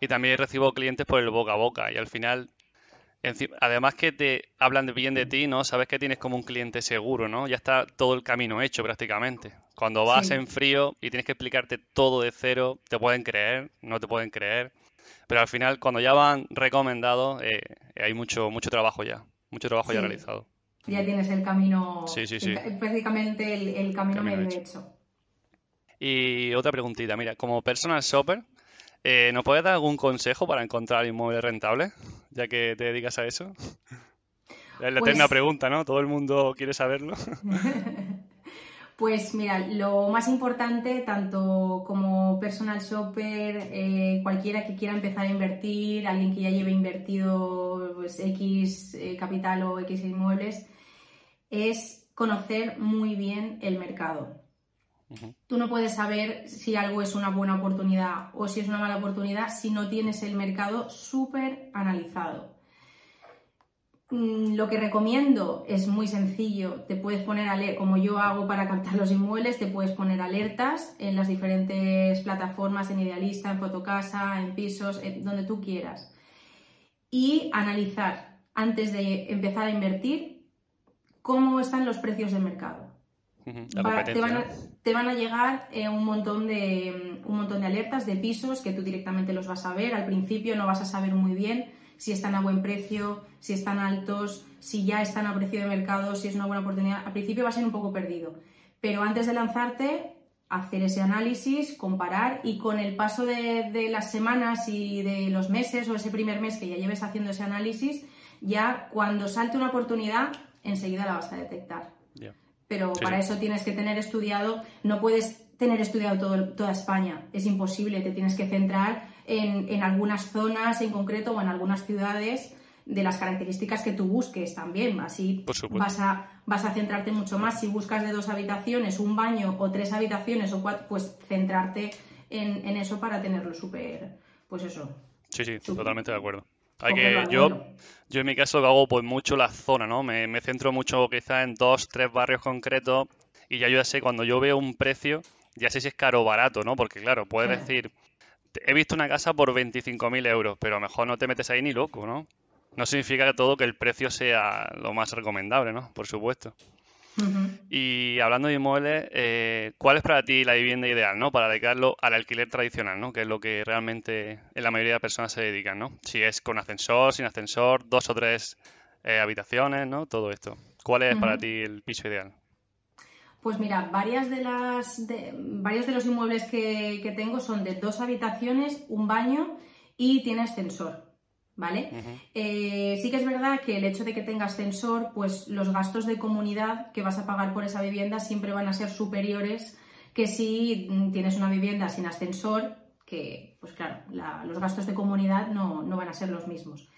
y, y también recibo clientes por el boca a boca y al final además que te hablan bien de ti, ¿no? Sabes que tienes como un cliente seguro, ¿no? Ya está todo el camino hecho prácticamente. Cuando vas en frío y tienes que explicarte todo de cero, te pueden creer, no te pueden creer. Pero al final, cuando ya van recomendados, eh, hay mucho, mucho trabajo ya, mucho trabajo ya realizado. Ya tienes el camino, sí, sí, sí. prácticamente el, camino, medio hecho. Y otra preguntita, mira, como personal shopper, eh, ¿nos puedes dar algún consejo para encontrar inmuebles rentables, ya que te dedicas a eso? Es la eterna pues pregunta, ¿no? Todo el mundo quiere saberlo. Pues mira, lo más importante, tanto como personal shopper, eh, cualquiera que quiera empezar a invertir, alguien que ya lleve invertido pues, X eh, capital o X inmuebles, es conocer muy bien el mercado. Tú no puedes saber si algo es una buena oportunidad o si es una mala oportunidad si no tienes el mercado súper analizado. Mm, lo que recomiendo es muy sencillo. Te puedes poner, como yo hago para captar los inmuebles, te puedes poner alertas en las diferentes plataformas, en Idealista, en Fotocasa, en Pisos, donde tú quieras. Y analizar antes de empezar a invertir cómo están los precios del mercado. te, van a, llegar eh, un, montón de, un montón de alertas de pisos que tú directamente los vas a ver. Al principio no vas a saber muy bien si están a buen precio, si están altos, si ya están a precio de mercado, si es una buena oportunidad. Al principio va a ser un poco perdido, pero antes de lanzarte, hacer ese análisis, comparar y con el paso de, las semanas y de los meses o ese primer mes que ya lleves haciendo ese análisis, ya cuando salte una oportunidad, enseguida la vas a detectar. Pero para eso tienes que tener estudiado, no puedes tener estudiado todo, toda España, es imposible, te tienes que centrar en, en algunas zonas en concreto o en algunas ciudades de las características que tú busques también. Así vas a, vas a centrarte mucho más. Si buscas de dos habitaciones, un baño o tres habitaciones o cuatro, pues centrarte en, en eso para tenerlo súper, pues eso. Sí, sí, totalmente de acuerdo. Hay que, yo, yo en mi caso hago pues mucho la zona, ¿no? Me, me centro mucho quizás en dos, tres barrios concretos y ya yo ya sé, cuando yo veo un precio, ya sé si es caro o barato, ¿no? Porque claro, puedes decir, he visto una casa por 25.000 euros, pero a lo mejor no te metes ahí ni loco, ¿no? No significa que todo que el precio sea lo más recomendable, ¿no? Por supuesto. Y hablando de inmuebles, eh, ¿cuál es para ti la vivienda ideal, ¿no? Para dedicarlo al alquiler tradicional, ¿no? Que es lo que realmente en la mayoría de personas se dedican, ¿no? Si es con ascensor, sin ascensor, dos o tres eh, habitaciones, ¿no? Todo esto. ¿Cuál es para ti el piso ideal? Pues mira, varias de las varios de los inmuebles que, que tengo son de dos habitaciones, un baño y tiene ascensor. ¿vale? Eh, sí que es verdad que el hecho de que tenga ascensor, pues los gastos de comunidad que vas a pagar por esa vivienda siempre van a ser superiores que si mm, tienes una vivienda sin ascensor, que, pues claro, los gastos de comunidad no, van a ser los mismos.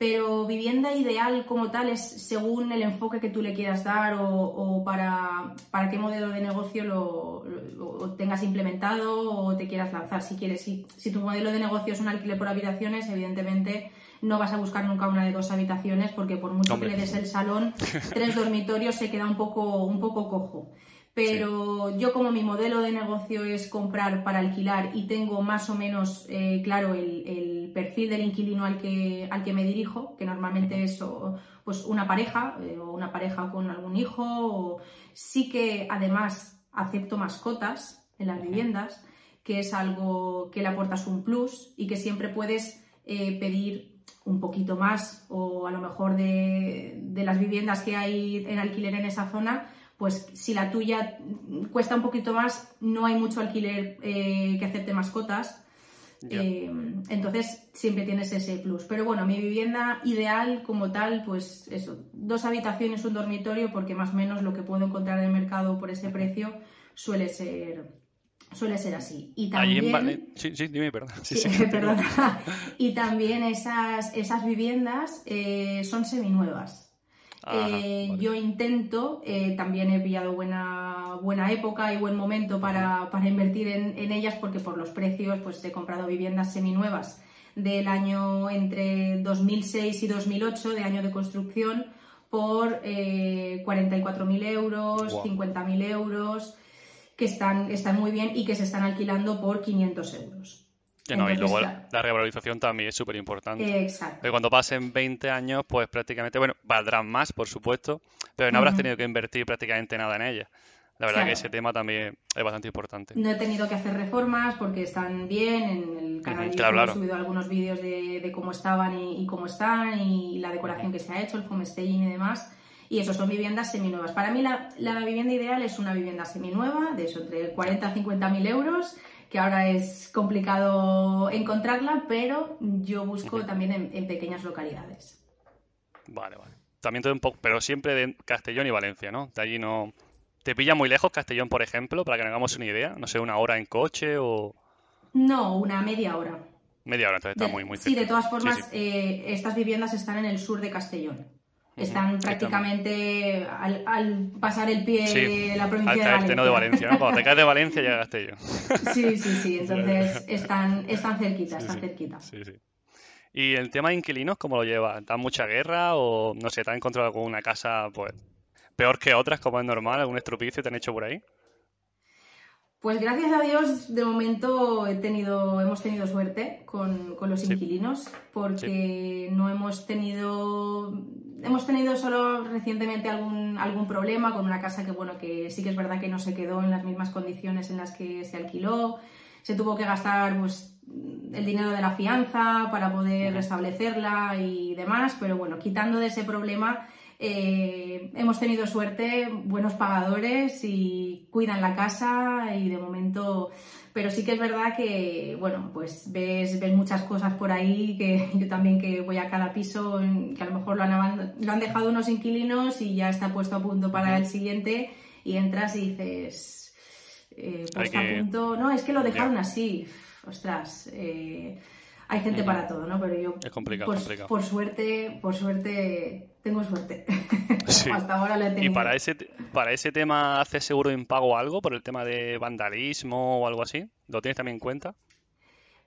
Pero vivienda ideal como tal es según el enfoque que tú le quieras dar o, para, para, qué modelo de negocio lo, tengas implementado o te quieras lanzar. Si quieres, si, si tu modelo de negocio es un alquiler por habitaciones, evidentemente no vas a buscar nunca una de dos habitaciones porque por mucho que le des el salón, tres dormitorios se queda un poco, un poco cojo. Pero yo como mi modelo de negocio es comprar para alquilar y tengo más o menos eh, claro el, perfil del inquilino al que, al que me dirijo, que normalmente es pues una pareja eh, o una pareja con algún hijo, o sí que además acepto mascotas en las viviendas, que es algo que le aportas un plus y que siempre puedes eh, pedir un poquito más o a lo mejor de, las viviendas que hay en alquiler en esa zona, pues si la tuya cuesta un poquito más, no hay mucho alquiler eh, que acepte mascotas. Eh, entonces siempre tienes ese plus. Pero bueno, mi vivienda ideal como tal, pues eso, dos habitaciones, un dormitorio, porque más o menos lo que puedo encontrar en el mercado por ese precio suele ser, Suele ser así. Y también... Sí, sí, dime, perdón. y también esas, esas viviendas eh, son seminuevas. Eh, yo intento, eh, también he pillado buena, buena época y buen momento para, invertir en, ellas porque por los precios pues he comprado viviendas seminuevas del año entre 2006 y 2008, de año de construcción, por 44.000 euros, 50.000 euros que están, están muy bien y que se están alquilando por 500 euros. Y luego la, revalorización también es súper importante. Exacto. cuando pasen 20 años, pues prácticamente, bueno, valdrán más, por supuesto, pero no habrás tenido que invertir prácticamente nada en ella. La verdad que ese tema también es bastante importante. No he tenido que hacer reformas porque están bien. En el canal he subido algunos vídeos de, cómo estaban y, cómo están y la decoración que se ha hecho, el homestaying y demás y eso son viviendas seminuevas. Para mí la, vivienda ideal es una vivienda seminueva, de eso, entre 40 a 50 mil euros, que ahora es complicado encontrarla, pero yo busco también en, pequeñas localidades. Vale, vale. También todo un poco, pero siempre de Castellón y Valencia, ¿no? De allí no... ¿Te pilla muy lejos Castellón, por ejemplo, para que nos hagamos una idea? No sé, una hora en coche o... No, una media hora. Media hora, entonces está muy, muy Sí, de todas formas, eh, estas viviendas están en el sur de Castellón. Están prácticamente al, pasar el pie la provincia de Valencia. no de Valencia, ¿no? Cuando te caes de Valencia ya Castellón. Sí, sí, sí. Entonces están, están cerquita, están cerquita. Sí, sí. ¿Y el tema de inquilinos cómo lo lleva? ¿Da mucha guerra o, no sé, te has encontrado alguna casa, pues, peor que otras, como es normal? ¿Algún estropicio te han hecho por ahí? Pues gracias a Dios, de momento he tenido, hemos tenido suerte con, los inquilinos, porque no hemos tenido, hemos tenido solo recientemente algún, algún problema con una casa que, bueno, que sí que es verdad que no se quedó en las mismas condiciones en las que se alquiló, se tuvo que gastar pues, el dinero de la fianza para poder restablecerla y demás, pero bueno, quitando de ese problema, eh, hemos tenido suerte, buenos pagadores y cuidan la casa y de momento, pero sí que es verdad que, bueno, pues ves, ves muchas cosas por ahí que yo también que voy a cada piso, que a lo mejor lo han, lo han dejado unos inquilinos y ya está puesto a punto para el siguiente y entras y dices, eh, puesta a punto. No, es que lo dejaron así. Ostras, eh, hay gente para todo, ¿no? Pero yo. Es complicado, por, por suerte, por suerte, tengo suerte. Hasta ahora lo he tenido. ¿Y para ese, para ese tema haces seguro de impago algo por el tema de vandalismo o algo así? ¿Lo tienes también en cuenta?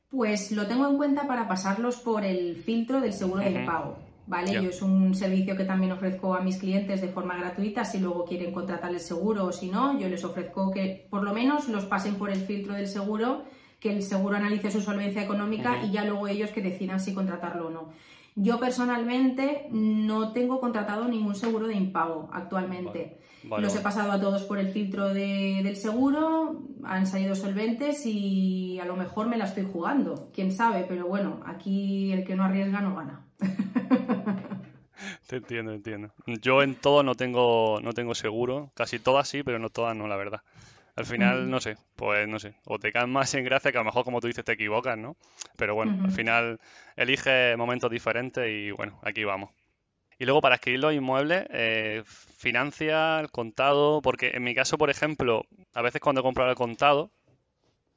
Pues lo tengo en cuenta para pasarlos por el filtro del seguro de impago. ¿vale? Yo es un servicio que también ofrezco a mis clientes de forma gratuita, si luego quieren contratar el seguro o si no, yo les ofrezco que por lo menos los pasen por el filtro del seguro, que el seguro analice su solvencia económica y ya luego ellos que decidan si contratarlo o no. Yo personalmente no tengo contratado ningún seguro de impago actualmente. Los he pasado a todos por el filtro del seguro, han salido solventes y a lo mejor me la estoy jugando, quién sabe, pero bueno, aquí el que no arriesga no gana. Te entiendo, entiendo. Yo en todo no tengo, no tengo seguro, casi todas sí, pero no todas no, la verdad. Al final, no sé, pues no sé, o te caen más en gracia que a lo mejor como tú dices te equivocas, ¿no? Pero bueno, al final elige momentos diferentes y bueno, aquí vamos. Y luego para adquirir los inmuebles, eh, financia, el contado, porque en mi caso, por ejemplo, a veces cuando he comprado el contado,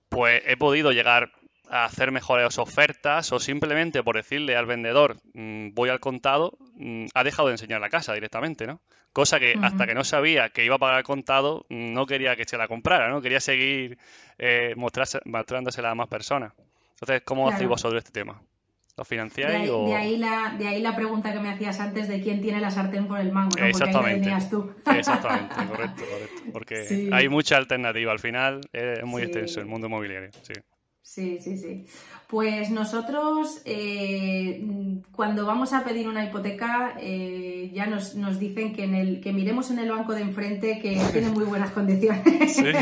pues he podido llegar a hacer mejores ofertas o simplemente por decirle al vendedor mm, voy al contado, mm, ha dejado de enseñar la casa directamente, ¿no? Cosa que hasta que no sabía que iba a pagar el contado, mm, no quería que se la comprara, ¿no? Quería seguir eh, mostrándosela a más personas. Entonces, ¿cómo hacéis vosotros este tema? ¿Lo financiáis de ahí, o...? De ahí, la, de ahí la pregunta que me hacías antes de quién tiene la sartén por el mango, ¿no? Exactamente. tú. Exactamente, correcto, correcto. Porque hay mucha alternativa. Al final es muy extenso el mundo inmobiliario, sí. Sí, sí, sí. Pues nosotros, eh, cuando vamos a pedir una hipoteca, eh, ya nos, nos, dicen que, en el, que miremos en el banco de enfrente que tiene muy buenas condiciones. Sí.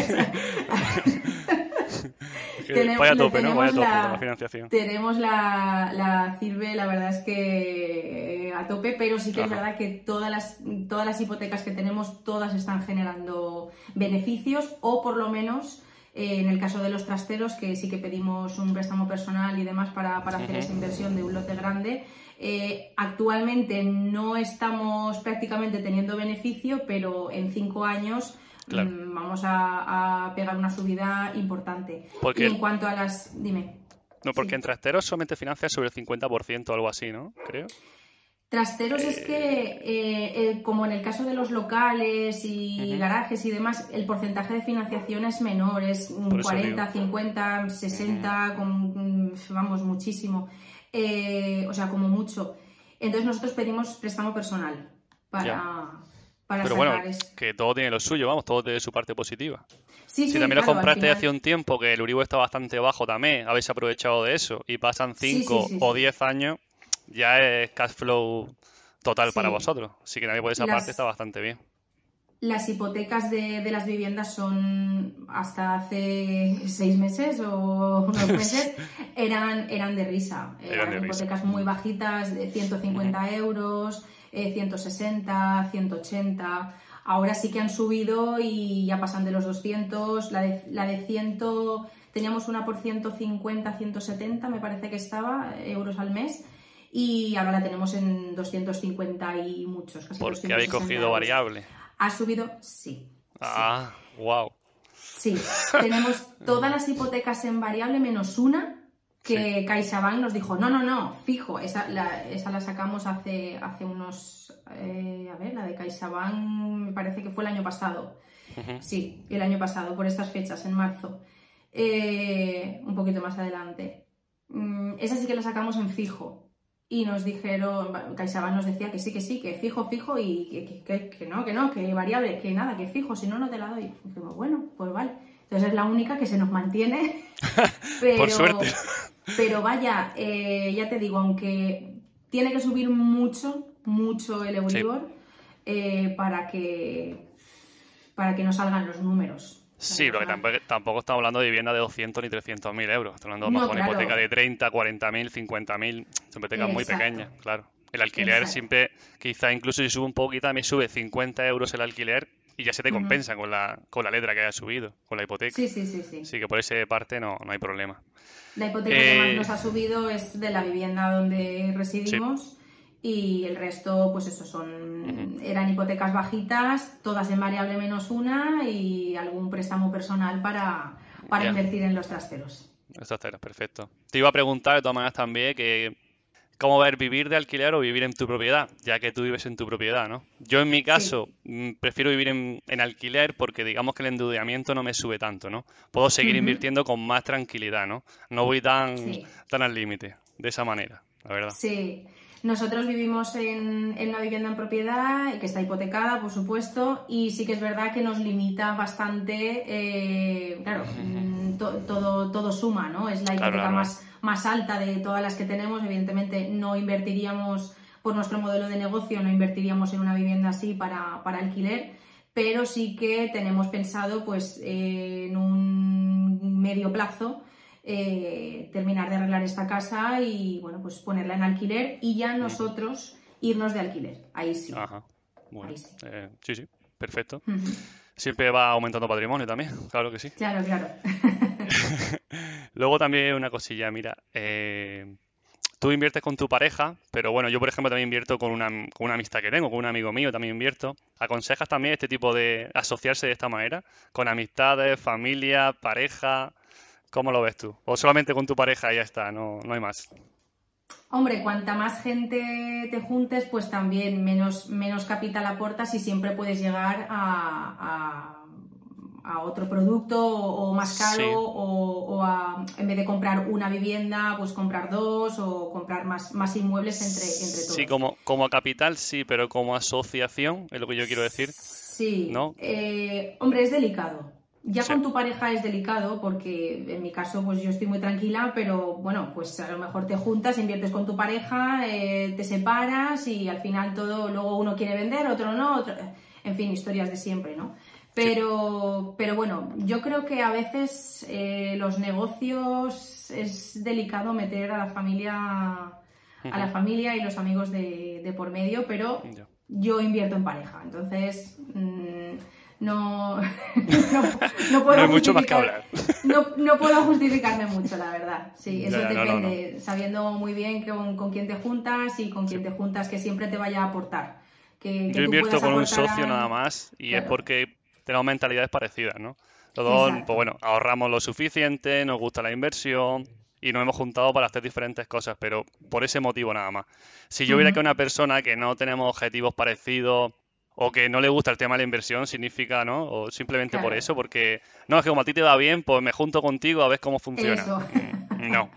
tenemos, vaya tope, ¿no? Vaya tope la, financiación. Tenemos la, la CIRBE, la verdad es que eh, a tope, pero sí que es verdad que todas las, todas las hipotecas que tenemos, todas están generando beneficios o por lo menos eh, en el caso de los trasteros, que sí que pedimos un préstamo personal y demás para, hacer esa inversión de un lote grande, eh, actualmente no estamos prácticamente teniendo beneficio, pero en cinco años mm, vamos a, pegar una subida importante. Y en cuanto a las... Dime. No, porque en trasteros solamente financia sobre el 50% o algo así, ¿no? Creo. Trasteros es que, eh, eh, como en el caso de los locales y garajes y demás, el porcentaje de financiación es menor, es 40, 50, 60, vamos, muchísimo. Eh, o sea, como mucho. Entonces nosotros pedimos préstamo personal para, para Pero bueno, que todo tiene lo suyo, vamos, todo tiene su parte positiva. si también lo compraste hace un tiempo, que el Uribe está bastante bajo también, habéis aprovechado de eso, y pasan 5 o 10 años ya es cash flow total para vosotros. Así que también por esa parte está bastante bien. Las hipotecas de, las viviendas son hasta hace seis meses o unos meses eran, eran de risa. Eran, hipotecas muy bajitas, de 150 euros, 160, 180. Ahora sí que han subido y ya pasan de los 200. La de, la de 100, teníamos una por 150, 170, me parece que estaba, euros al mes y ahora la tenemos en 250 y muchos. Casi Porque habéis cogido variable. Ha subido, sí. Ah, wow. Sí, tenemos todas las hipotecas en variable menos una que CaixaBank nos dijo, no, no, no, fijo, esa la, esa la sacamos hace, hace unos, eh, a ver, la de CaixaBank me parece que fue el año pasado. Sí, el año pasado, por estas fechas, en marzo. Eh, un poquito más adelante. Mm, esa sí que la sacamos en fijo y nos dijeron, CaixaBank nos decía que sí, que sí, que fijo, fijo y que, no, que no, que variable, que nada, que fijo, si no, no te la doy. Y bueno, pues vale. Entonces es la única que se nos mantiene. pero, Por suerte. Pero vaya, eh, ya te digo, aunque tiene que subir mucho, mucho el Euribor eh, para, que, para que no salgan los números. Sí, porque tampoco, estamos hablando de vivienda de 200 ni 300 mil euros. Estamos hablando más de una hipoteca de 30, 40 mil, 50 mil. Son hipotecas muy pequeñas, claro. El alquiler siempre, quizá incluso si sube un poquito, también sube 50 euros el alquiler y ya se te compensa con, la, con la letra que haya subido, con la hipoteca. Sí, sí, sí. sí. Así que por esa parte no, no hay problema. La hipoteca que más eh, nos ha subido es de la vivienda donde residimos y el resto, pues eso, son, eran hipotecas bajitas, todas en variable menos una y algún préstamo personal para, para invertir en los trasteros. Los trasteros, perfecto. Te iba a preguntar de todas maneras también que cómo ver vivir de alquiler o vivir en tu propiedad, ya que tú vives en tu propiedad, ¿no? Yo en mi caso mm, prefiero vivir en, alquiler porque digamos que el endeudamiento no me sube tanto, ¿no? Puedo seguir invirtiendo con más tranquilidad, ¿no? No voy tan, tan al límite, de esa manera, la verdad. Sí. Nosotros vivimos en, una vivienda en propiedad que está hipotecada, por supuesto, y sí que es verdad que nos limita bastante, eh, claro, mm, todo, todo suma, ¿no? Es la hipoteca más, más alta de todas las que tenemos. Evidentemente no invertiríamos, por nuestro modelo de negocio, no invertiríamos en una vivienda así para, alquiler, pero sí que tenemos pensado pues en un medio plazo eh, terminar de arreglar esta casa y bueno, pues ponerla en alquiler y ya nosotros irnos de alquiler. Ahí sí. Ajá. sí. Eh, sí. sí, perfecto. Siempre va aumentando patrimonio también, claro que sí. Claro, claro. Luego también una cosilla, mira, eh, tú inviertes con tu pareja, pero bueno, yo por ejemplo también invierto con una, con una amistad que tengo, con un amigo mío también invierto. ¿Aconsejas también este tipo de asociarse de esta manera? Con amistades, familia, pareja. ¿Cómo lo ves tú? ¿O solamente con tu pareja y ya está? No, no hay más. Hombre, cuanta más gente te juntes, pues también menos, menos capital aportas y siempre puedes llegar a, otro producto o, más caro o, a, en vez de comprar una vivienda, pues comprar dos o comprar más, más inmuebles entre, entre todos. Sí, como, como capital sí, pero como asociación, es lo que yo quiero decir. Sí. ¿no? Eh, hombre, es delicado. Ya con tu pareja es delicado porque en mi caso pues yo estoy muy tranquila, pero bueno, pues a lo mejor te juntas, inviertes con tu pareja, eh, te separas y al final todo, luego uno quiere vender, otro no, otro, en fin, historias de siempre, ¿no? Pero, pero bueno, yo creo que a veces eh, los negocios es delicado meter a la familia, a la familia y los amigos de, por medio, pero yo invierto en pareja, entonces... Mm, no, no, puedo mucho más que hablar. No, puedo justificarme mucho, la verdad. Sí, eso depende, sabiendo muy bien con, quién te juntas y con quién te juntas que siempre te vaya a aportar. Que, Yo invierto con un socio nada más y es porque tenemos mentalidades parecidas, ¿no? Todos, pues bueno, ahorramos lo suficiente, nos gusta la inversión y nos hemos juntado para hacer diferentes cosas, pero por ese motivo nada más. Si yo hubiera que una persona que no tenemos objetivos parecidos o que no le gusta el tema de la inversión significa, ¿no? O simplemente por eso, porque no, es que como a ti te va bien, pues me junto contigo a ver cómo funciona. Mm, no.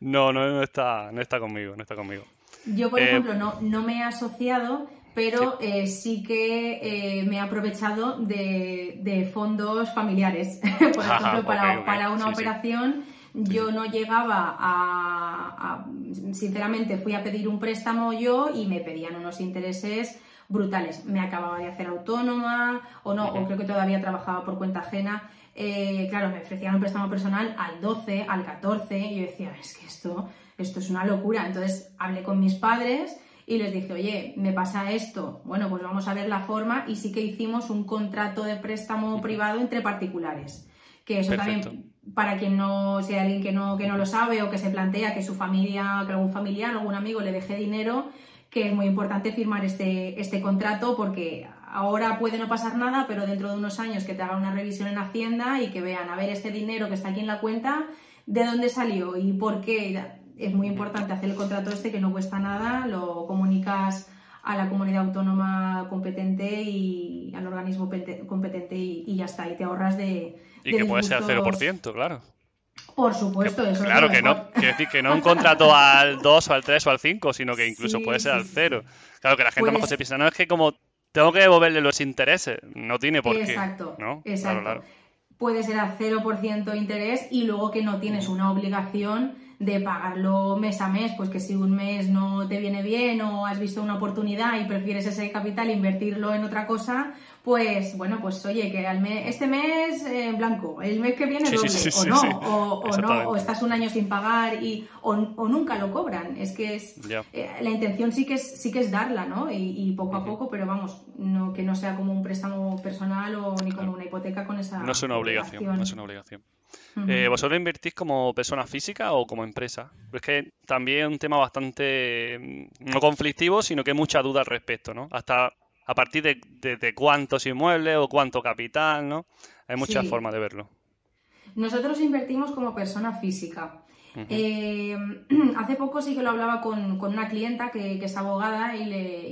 no, no, está, no está conmigo, no está conmigo. Yo, por eh, ejemplo, no, no me he asociado, pero sí, eh, que eh, me he aprovechado de, fondos familiares. por ejemplo, para, una operación yo no llegaba a, sinceramente, fui a pedir un préstamo yo y me pedían unos intereses brutales. Me acababa de hacer autónoma o no, o creo que todavía trabajaba por cuenta ajena. Eh, claro, me ofrecían un préstamo personal al 12, al 14, y yo decía, es que esto, esto es una locura. Entonces hablé con mis padres y les dije, oye, me pasa esto, bueno, pues vamos a ver la forma y sí que hicimos un contrato de préstamo privado entre particulares. Que eso también, para quien no, sea alguien que no, que no lo sabe o que se plantea que su familia, que algún familiar, algún amigo le deje dinero, que es muy importante firmar este, este contrato porque ahora puede no pasar nada, pero dentro de unos años que te haga una revisión en Hacienda y que vean, a ver, este dinero que está aquí en la cuenta, ¿de dónde salió y por qué? Es muy importante hacer el contrato este que no cuesta nada, lo comunicas a la comunidad autónoma competente y al organismo competente y, ya está, y te ahorras de... Y que puede ser al 0%, claro. Por supuesto, eso Claro que no, quiere decir que no un contrato al 2 o al 3 o al 5, sino que incluso puede ser al 0. Claro que la gente mejor se piensa, no es que como tengo que devolverle los intereses, no tiene por qué. Exacto, exacto. Puede ser al 0% interés y luego que no tienes una obligación de pagarlo mes a mes, pues que si un mes no te viene bien o has visto una oportunidad y prefieres ese capital invertirlo en otra cosa, pues bueno, pues oye, que al mes, este mes en blanco, el mes que viene doble, o no, o, no, o estás un año sin pagar y o, nunca lo cobran. Es que es eh, la intención sí que es sí que es darla, ¿no? Y, poco a poco, pero vamos, no que no sea como un préstamo personal o ni como una hipoteca con esa. No es una obligación, no es una obligación. Eh, ¿Vosotros invertís como persona física o como empresa? Es que también es un tema bastante mm, no conflictivo, sino que hay mucha duda al respecto, ¿no? Hasta a partir de, cuántos inmuebles o cuánto capital, ¿no? Hay muchas formas de verlo. Nosotros invertimos como persona física. Eh, hace poco sí que lo hablaba con, una clienta que, es abogada y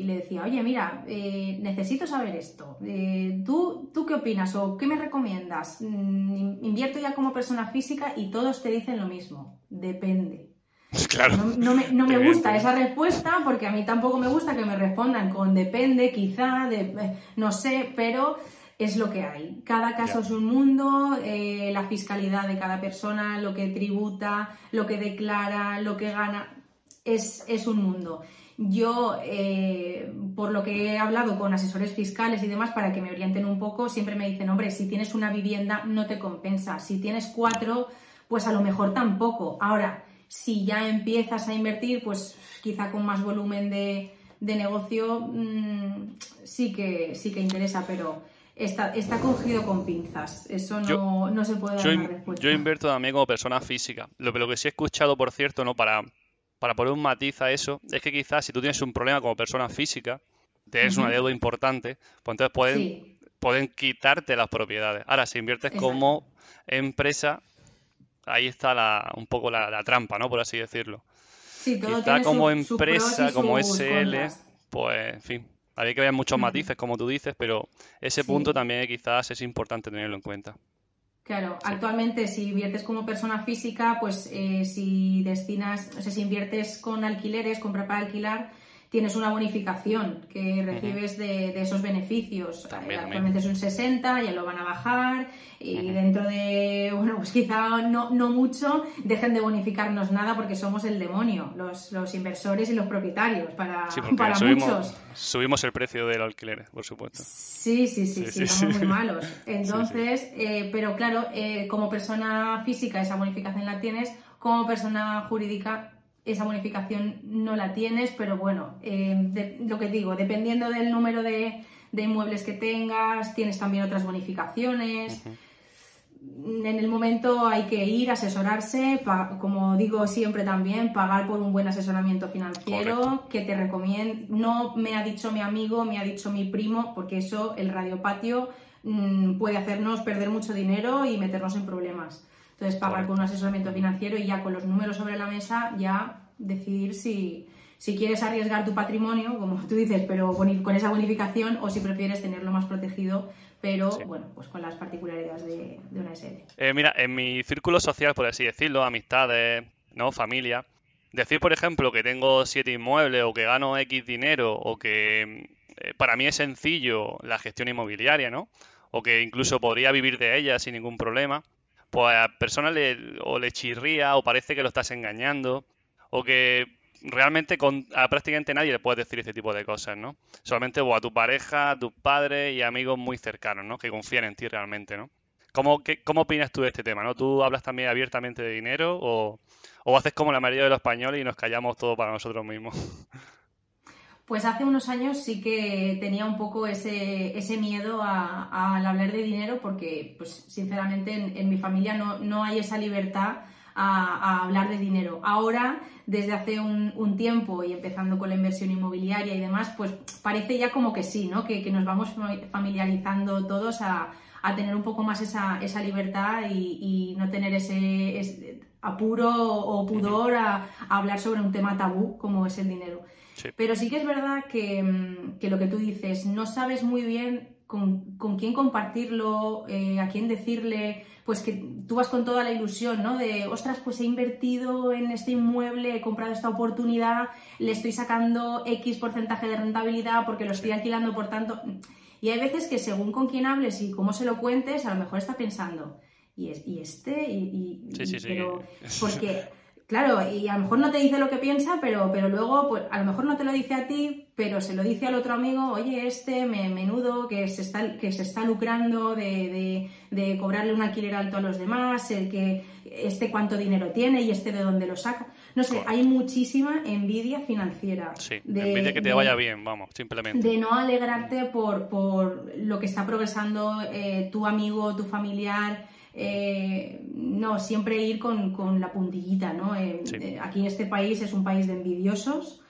le, decía, oye, mira, eh, necesito saber esto. Eh, ¿tú, ¿Tú qué opinas o qué me recomiendas? Mm, invierto ya como persona física y todos te dicen lo mismo. Depende. Claro. No, me, no me gusta esa respuesta porque a mí tampoco me gusta que me respondan con depende, quizá, de, no sé, pero es lo que hay. Cada caso es un mundo, eh, la fiscalidad de cada persona, lo que tributa, lo que declara, lo que gana, es, es un mundo. Yo, eh, por lo que he hablado con asesores fiscales y demás, para que me orienten un poco, siempre me dicen, hombre, si tienes una vivienda no te compensa, si tienes cuatro, pues a lo mejor tampoco. Ahora, si ya empiezas a invertir, pues quizá con más volumen de, negocio, mm, sí, que, sí que interesa, pero está, está cogido con pinzas. Eso no, se puede dar yo, una respuesta. Yo invierto también como persona física. Lo, lo que sí he escuchado, por cierto, no para, para poner un matiz a eso, es que quizás si tú tienes un problema como persona física, tienes una deuda importante, pues entonces pueden, pueden quitarte las propiedades. Ahora, si inviertes como empresa, ahí está la, un poco la, trampa, ¿no? Por así decirlo. Sí, todo Quizá como empresa, como SL, pues, en fin, habría que ver muchos matices, como tú dices, pero ese punto también quizás es importante tenerlo en cuenta. Claro, actualmente si inviertes como persona física, pues eh, si destinas, o sea, si inviertes con alquileres, compra para alquilar, tienes una bonificación que recibes de, esos beneficios. Actualmente es un 60, ya lo van a bajar y dentro de, bueno, pues quizá no, no, mucho, dejen de bonificarnos nada porque somos el demonio, los, los inversores y los propietarios para, para subimos, muchos. Subimos el precio del alquiler, por supuesto. Sí, sí, sí, sí, somos muy malos. Entonces, eh, pero claro, eh, como persona física esa bonificación la tienes, como persona jurídica esa bonificación no la tienes, pero bueno, eh, lo que digo, dependiendo del número de, inmuebles que tengas, tienes también otras bonificaciones. En el momento hay que ir, asesorarse, como digo siempre también, pagar por un buen asesoramiento financiero que te recomiendo. No me ha dicho mi amigo, me ha dicho mi primo, porque eso, el radiopatio, mm, puede hacernos perder mucho dinero y meternos en problemas. Entonces, pagar con un asesoramiento financiero y ya con los números sobre la mesa, ya decidir si, quieres arriesgar tu patrimonio, como tú dices, pero con esa bonificación, o si prefieres tenerlo más protegido, pero bueno, pues con las particularidades de, una SL. Eh, mira, en mi círculo social, por así decirlo, amistades, ¿no? Familia, decir, por ejemplo, que tengo siete inmuebles o que gano X dinero o que eh, para mí es sencillo la gestión inmobiliaria, ¿no? O que incluso podría vivir de ella sin ningún problema pues a personas le, o le chirría o parece que lo estás engañando o que realmente con, a prácticamente nadie le puedes decir este tipo de cosas, ¿no? Solamente a tu pareja, a tus padres y amigos muy cercanos, ¿no? Que confían en ti realmente, ¿no? ¿Cómo, ¿Cómo opinas tú de este tema, no? ¿Tú hablas también abiertamente de dinero o, o haces como la mayoría de los españoles y nos callamos todo para nosotros mismos? Pues hace unos años sí que tenía un poco ese, ese miedo al hablar de dinero porque, pues sinceramente, en, mi familia no, no, hay esa libertad a, hablar de dinero. Ahora, desde hace un, tiempo y empezando con la inversión inmobiliaria y demás, pues parece ya como que sí, ¿no? Que, nos vamos familiarizando todos a, tener un poco más esa, esa libertad y, no tener ese, apuro o pudor a hablar sobre un tema tabú como es el dinero. Pero sí que es verdad mm, que, lo que tú dices, no sabes muy bien con, quién compartirlo, eh, a quién decirle, pues que tú vas con toda la ilusión, ¿no? De, ostras, pues he invertido en este inmueble, he comprado esta oportunidad, le estoy sacando X porcentaje de rentabilidad porque lo estoy alquilando, por tanto... Y hay veces que según con quién hables y cómo se lo cuentes, a lo mejor está pensando, y, y este, y, sí, sí, pero porque Claro, y a lo mejor no te dice lo que piensa, pero, pero luego, pues a lo mejor no te lo dice a ti, pero se lo dice al otro amigo, oye, este me, menudo que se está, que se está lucrando de, cobrarle un alquiler alto a los demás, el que este cuánto dinero tiene y este de dónde lo saca. No sé, hay muchísima envidia financiera. Sí, de, envidia que te vaya bien, vamos, simplemente. De no alegrarte por, por lo que está progresando eh, tu amigo, tu familiar eh, no, siempre ir con, la puntillita, ¿no? Eh, eh, aquí este país es un país de envidiosos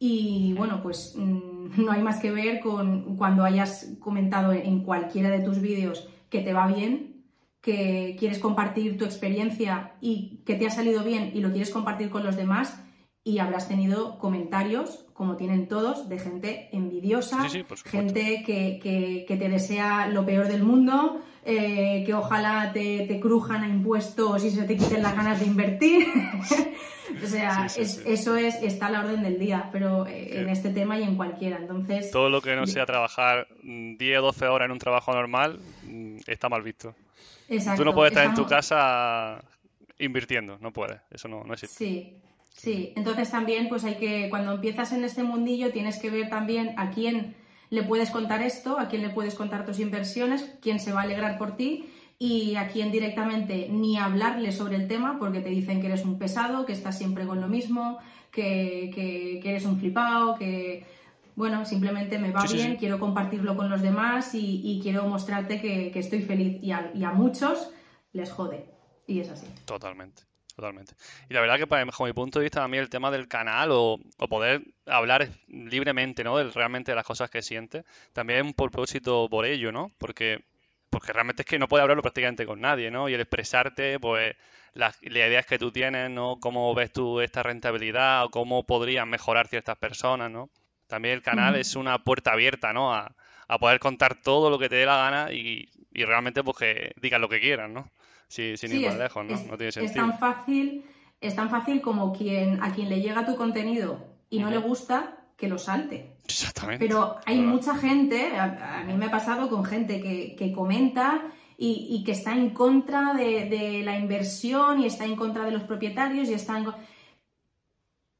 y bueno, pues mm, no hay más que ver con cuando hayas comentado en cualquiera de tus vídeos que te va bien, que quieres compartir tu experiencia y que te ha salido bien y lo quieres compartir con los demás y habrás tenido comentarios, como tienen todos, de gente envidiosa, gente que, te desea lo peor del mundo, eh, que ojalá te, crujan a impuestos y se te quiten las ganas de invertir. o sea, eso es, está a la orden del día, pero eh, en este tema y en cualquiera. Entonces, Todo lo que no sea trabajar 10 o 12 horas en un trabajo normal mm, está mal visto. Tú no puedes estar en tu casa invirtiendo, no puedes, eso no, no existe. Sí, Sí, entonces también pues hay que, cuando empiezas en este mundillo tienes que ver también a quién le puedes contar esto, a quién le puedes contar tus inversiones, quién se va a alegrar por ti y a quién directamente ni hablarle sobre el tema porque te dicen que eres un pesado, que estás siempre con lo mismo, que, que, eres un flipado, que bueno, simplemente me va bien, quiero compartirlo con los demás y, quiero mostrarte que, estoy feliz y a, y a muchos les jode. Y es así. Totalmente totalmente. Y la verdad que, bajo mi punto de vista, también el tema del canal o, poder hablar libremente, ¿no? De, realmente de las cosas que siente, también es un propósito por ello, ¿no? Porque, porque realmente es que no puedes hablarlo prácticamente con nadie, ¿no? Y el expresarte, pues, las, ideas que tú tienes, ¿no? Cómo ves tú esta rentabilidad o cómo podrían mejorar ciertas personas, ¿no? También el canal es una puerta abierta, ¿no? A, a, poder contar todo lo que te dé la gana y, y realmente, pues, que digas lo que quieras, ¿no? Sí, sin ir más lejos, ¿no? no tiene sentido. Es tan fácil, es tan fácil como quien, a quien le llega tu contenido y no le gusta, que lo salte. Exactamente. Pero hay mucha gente, a, mí me ha pasado con gente que, comenta y, que está en contra de, la inversión y está en contra de los propietarios y está en...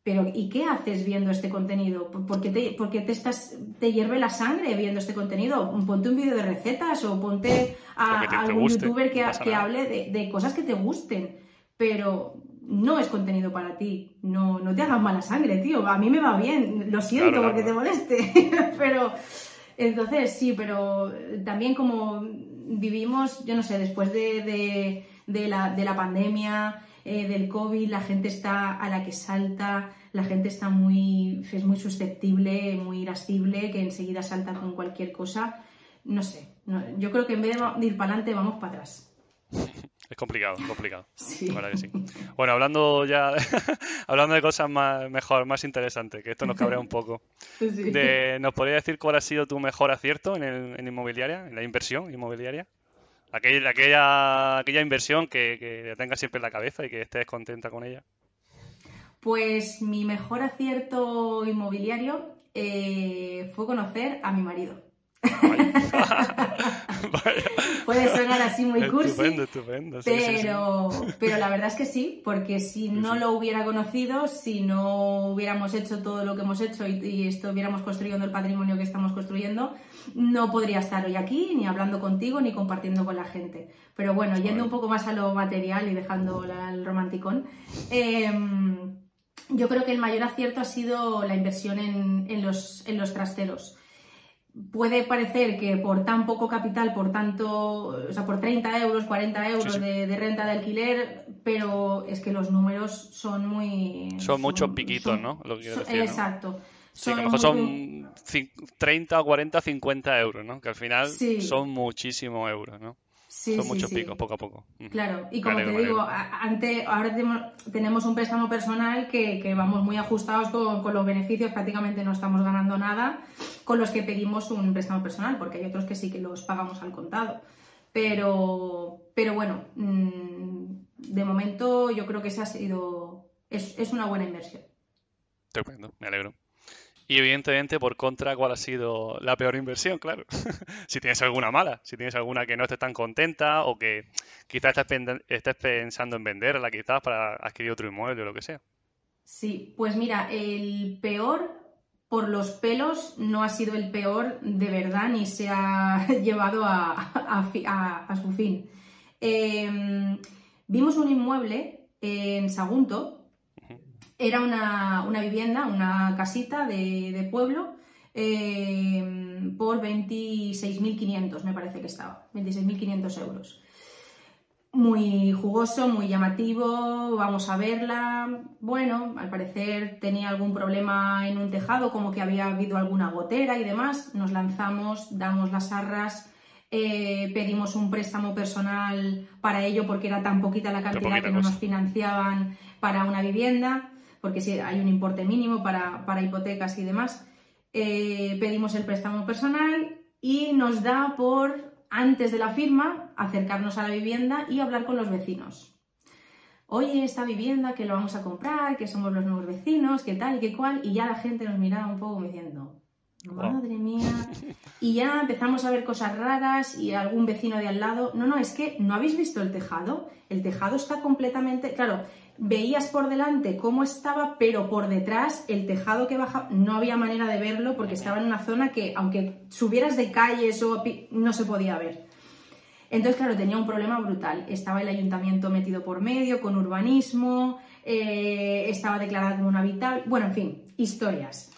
Pero ¿y qué haces viendo este contenido? ¿Por qué te, porque te, estás, te hierve la sangre viendo este contenido? Ponte un vídeo de recetas o ponte a, algún youtuber que, que hable de, cosas que te gusten. Pero no es contenido para ti. No, no te hagas mala sangre, tío. A mí me va bien. Lo siento porque te moleste. pero entonces sí, pero también como vivimos, yo no sé, después de, la, de la pandemia eh, del COVID, la gente está a la que salta, la gente está muy, es muy susceptible, muy irascible, que enseguida salta con cualquier cosa. No sé, yo creo que en vez de ir para adelante, vamos para atrás. Es complicado, complicado. Sí. Bueno, hablando ya, hablando de cosas más mejor, más interesantes, que esto nos cabrea un poco. ¿Nos podría decir cuál ha sido tu mejor acierto en, el, en inmobiliaria, en la inversión inmobiliaria? Aquella, aquella, aquella inversión que, que tengas siempre en la cabeza y que estés contenta con ella. Pues mi mejor acierto inmobiliario eh, fue conocer a mi marido. Puede sonar así muy cursi, pero, pero la verdad es que sí, porque si no lo hubiera conocido, si no hubiéramos hecho todo lo que hemos hecho y, y estuviéramos construyendo el patrimonio que estamos construyendo, no podría estar hoy aquí, ni hablando contigo, ni compartiendo con la gente. Pero bueno, yendo un poco más a lo material y dejando el romanticón, em, yo creo que el mayor acierto ha sido la inversión en, los, en los trasteros puede parecer que por tan poco capital, por tanto, o sea, por 30 euros, 40 euros De, renta de alquiler, pero es que los números son muy... Son, muchos piquitos, ¿no? exacto. Sí, que a lo mejor son 30, 40, 50 euros, ¿no? Que al final son muchísimos euros, ¿no? Son muchos picos, poco a poco. Claro, y como te digo, ante, ahora tenemos un préstamo personal que, vamos muy ajustados con, con, los beneficios, prácticamente no estamos ganando nada con los que pedimos un préstamo personal, porque hay otros que sí que los pagamos al contado. Pero, pero bueno, mm, de momento yo creo que esa ha sido, es, es una buena inversión. Estupendo, me alegro. Y evidentemente, por contra, ¿cuál ha sido la peor inversión? Claro. si tienes alguna mala, si tienes alguna que no estés tan contenta o que quizás estés, pensando en venderla, quizás para adquirir otro inmueble o lo que sea. Sí, pues mira, el peor por los pelos no ha sido el peor de verdad ni se ha llevado a, su fin. Em, vimos un inmueble en Sagunto, era una, vivienda, una casita de, pueblo, em, por 26.500 me parece que estaba, 26.500 euros muy jugoso, muy llamativo, vamos a verla. Bueno, al parecer tenía algún problema en un tejado, como que había habido alguna gotera y demás. Nos lanzamos, damos las arras, eh, pedimos un préstamo personal para ello porque era tan poquita la cantidad que no nos financiaban para una vivienda, porque sí, hay un importe mínimo para, hipotecas y demás. Eh, pedimos el préstamo personal y nos da por antes de la firma, acercarnos a la vivienda y hablar con los vecinos. Oye, esta vivienda que lo vamos a comprar, que somos los nuevos vecinos, que tal y que cual, y ya la gente nos miraba un poco diciendo, madre mía, y ya empezamos a ver cosas raras y algún vecino de al lado, no, no, es que no habéis visto el tejado, el tejado está completamente, claro, veías por delante cómo estaba, pero por detrás el tejado que baja no había manera de verlo porque estaba en una zona que aunque subieras de calles o no se podía ver. Entonces, claro, tenía un problema brutal. Estaba el ayuntamiento metido por medio, con urbanismo, eh, estaba declarada como una habitable, bueno, en fin, historias.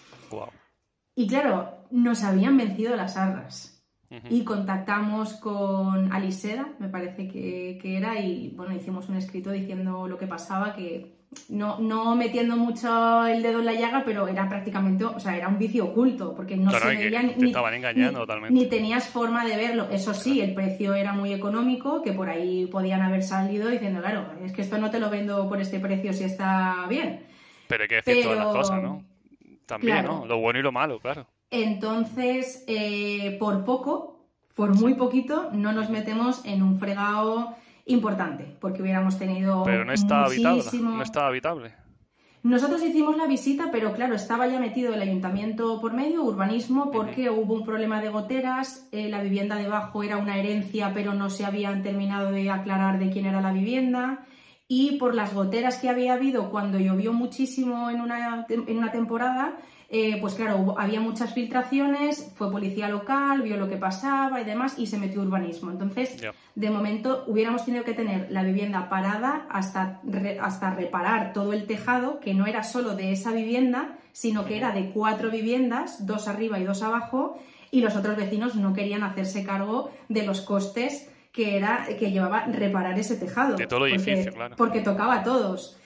Y claro, nos habían vencido las arras y contactamos con Aliseda, me parece que, era, y bueno, hicimos un escrito diciendo lo que pasaba, que no, no metiendo mucho el dedo en la llaga, pero era prácticamente, o sea, era un vicio oculto, porque no se veía ni, ni, tenías forma de verlo. Eso sí, el precio era muy económico, que por ahí podían haber salido diciendo, claro, es que esto no te lo vendo por este precio si está bien. Pero hay que decir todas las cosas, ¿no? También, ¿no? Lo bueno y lo malo, claro. Entonces, eh, por poco, por muy poquito, no nos metemos en un fregado importante, porque hubiéramos tenido. Pero no está habitable. No está habitable. Nosotros hicimos la visita, pero claro, estaba ya metido el ayuntamiento por medio, urbanismo, porque hubo un problema de goteras, eh, la vivienda debajo era una herencia, pero no se habían terminado de aclarar de quién era la vivienda, y por las goteras que había habido cuando llovió muchísimo en una, en una temporada, eh, pues claro, había muchas filtraciones, fue policía local, vio lo que pasaba y demás, y se metió urbanismo. Entonces, de momento, hubiéramos tenido que tener la vivienda parada hasta, hasta reparar todo el tejado, que no era solo de esa vivienda, sino que era de cuatro viviendas, dos arriba y dos abajo, y los otros vecinos no querían hacerse cargo de los costes que era que llevaba reparar ese tejado. De todo el edificio, claro. Porque tocaba a todos.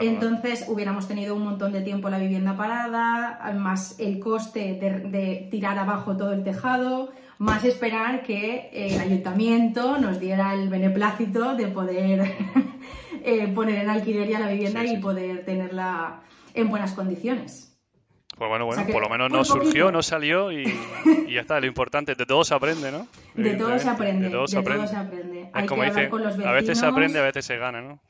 Entonces hubiéramos tenido un montón de tiempo la vivienda parada, más el coste de, tirar abajo todo el tejado, más esperar que el ayuntamiento nos diera el beneplácito de poder eh, poner en alquiler ya la vivienda y poder tenerla en buenas condiciones. Pues bueno, bueno, por lo menos no surgió, no salió y, ya está. Lo importante, de todo se aprende, ¿no? De todo se aprende, de todo se aprende. Hay como que hablar con los vecinos. A veces se aprende, a veces se gana, ¿no?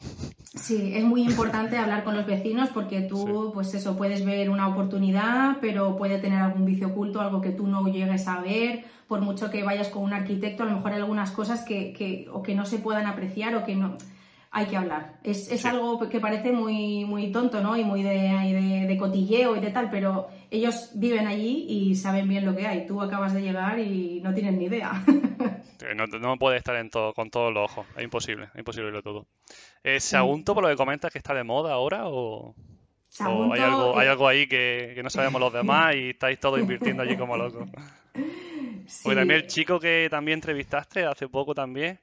Sí, es muy importante hablar con los vecinos porque tú, pues eso, puedes ver una oportunidad, pero puede tener algún vicio oculto, algo que tú no llegues a ver, por mucho que vayas con un arquitecto, a lo mejor hay algunas cosas que, que o que no se puedan apreciar o que no hay que hablar. Es, es algo que parece muy, muy tonto, ¿no? Y muy de, de, cotilleo y de tal, pero ellos viven allí y saben bien lo que hay. Tú acabas de llegar y no tienes ni idea. no, no puede estar en todo, con todos los ojos. Es imposible, es imposible verlo todo. Eh, ¿Sagunto, por lo que comentas, que está de moda ahora o...? hay algo, hay algo ahí que, que, no sabemos los demás y estáis todos invirtiendo allí como locos. Pues también el chico que también entrevistaste hace poco también,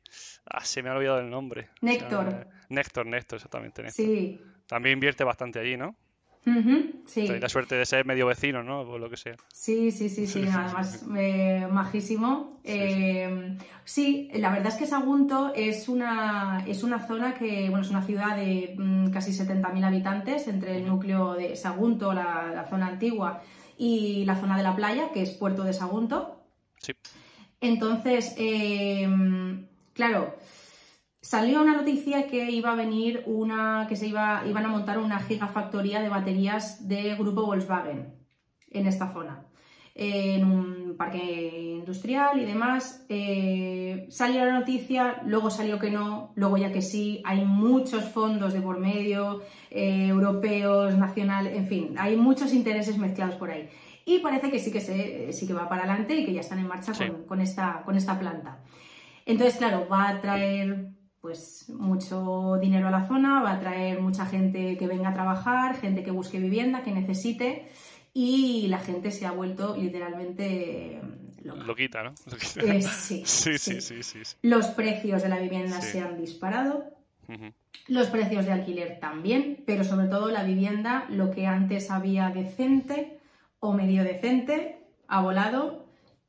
ah, se me ha olvidado el nombre. Néctor. Néctor, Néctor, exactamente. Sí. También invierte bastante allí, ¿no? sí. la suerte de ser medio vecino, ¿no? O lo que sea. Sí, sí, sí, sí. Además, eh, majísimo. Eh, sí, la verdad es que Sagunto es una, es una zona que, bueno, es una ciudad de mm, casi 70.000 habitantes entre el núcleo de Sagunto, la, la zona antigua, y la zona de la playa, que es Puerto de Sagunto. Sí. Entonces, em, claro, salió una noticia que iba a venir una, que se iba, iban a montar una gigafactoría de baterías de grupo Volkswagen. en esta zona en un parque industrial y demás. Eh, salió la noticia, luego salió que no, luego ya que sí, hay muchos fondos de por medio, eh, europeos, nacionales, en fin, hay muchos intereses mezclados por ahí. Y parece que sí que, se, sí que va para adelante y que ya están en marcha con, esta, con esta planta. Entonces, claro, va a traer pues mucho dinero a la zona, va a traer mucha gente que venga a trabajar, gente que busque vivienda, que necesite y la gente se ha vuelto literalmente loca. Loquita, ¿no? Eh, sí, sí, sí, sí, Los precios de la vivienda se han disparado. Los precios de alquiler también, pero sobre todo la vivienda, lo que antes había decente o medio decente, ha volado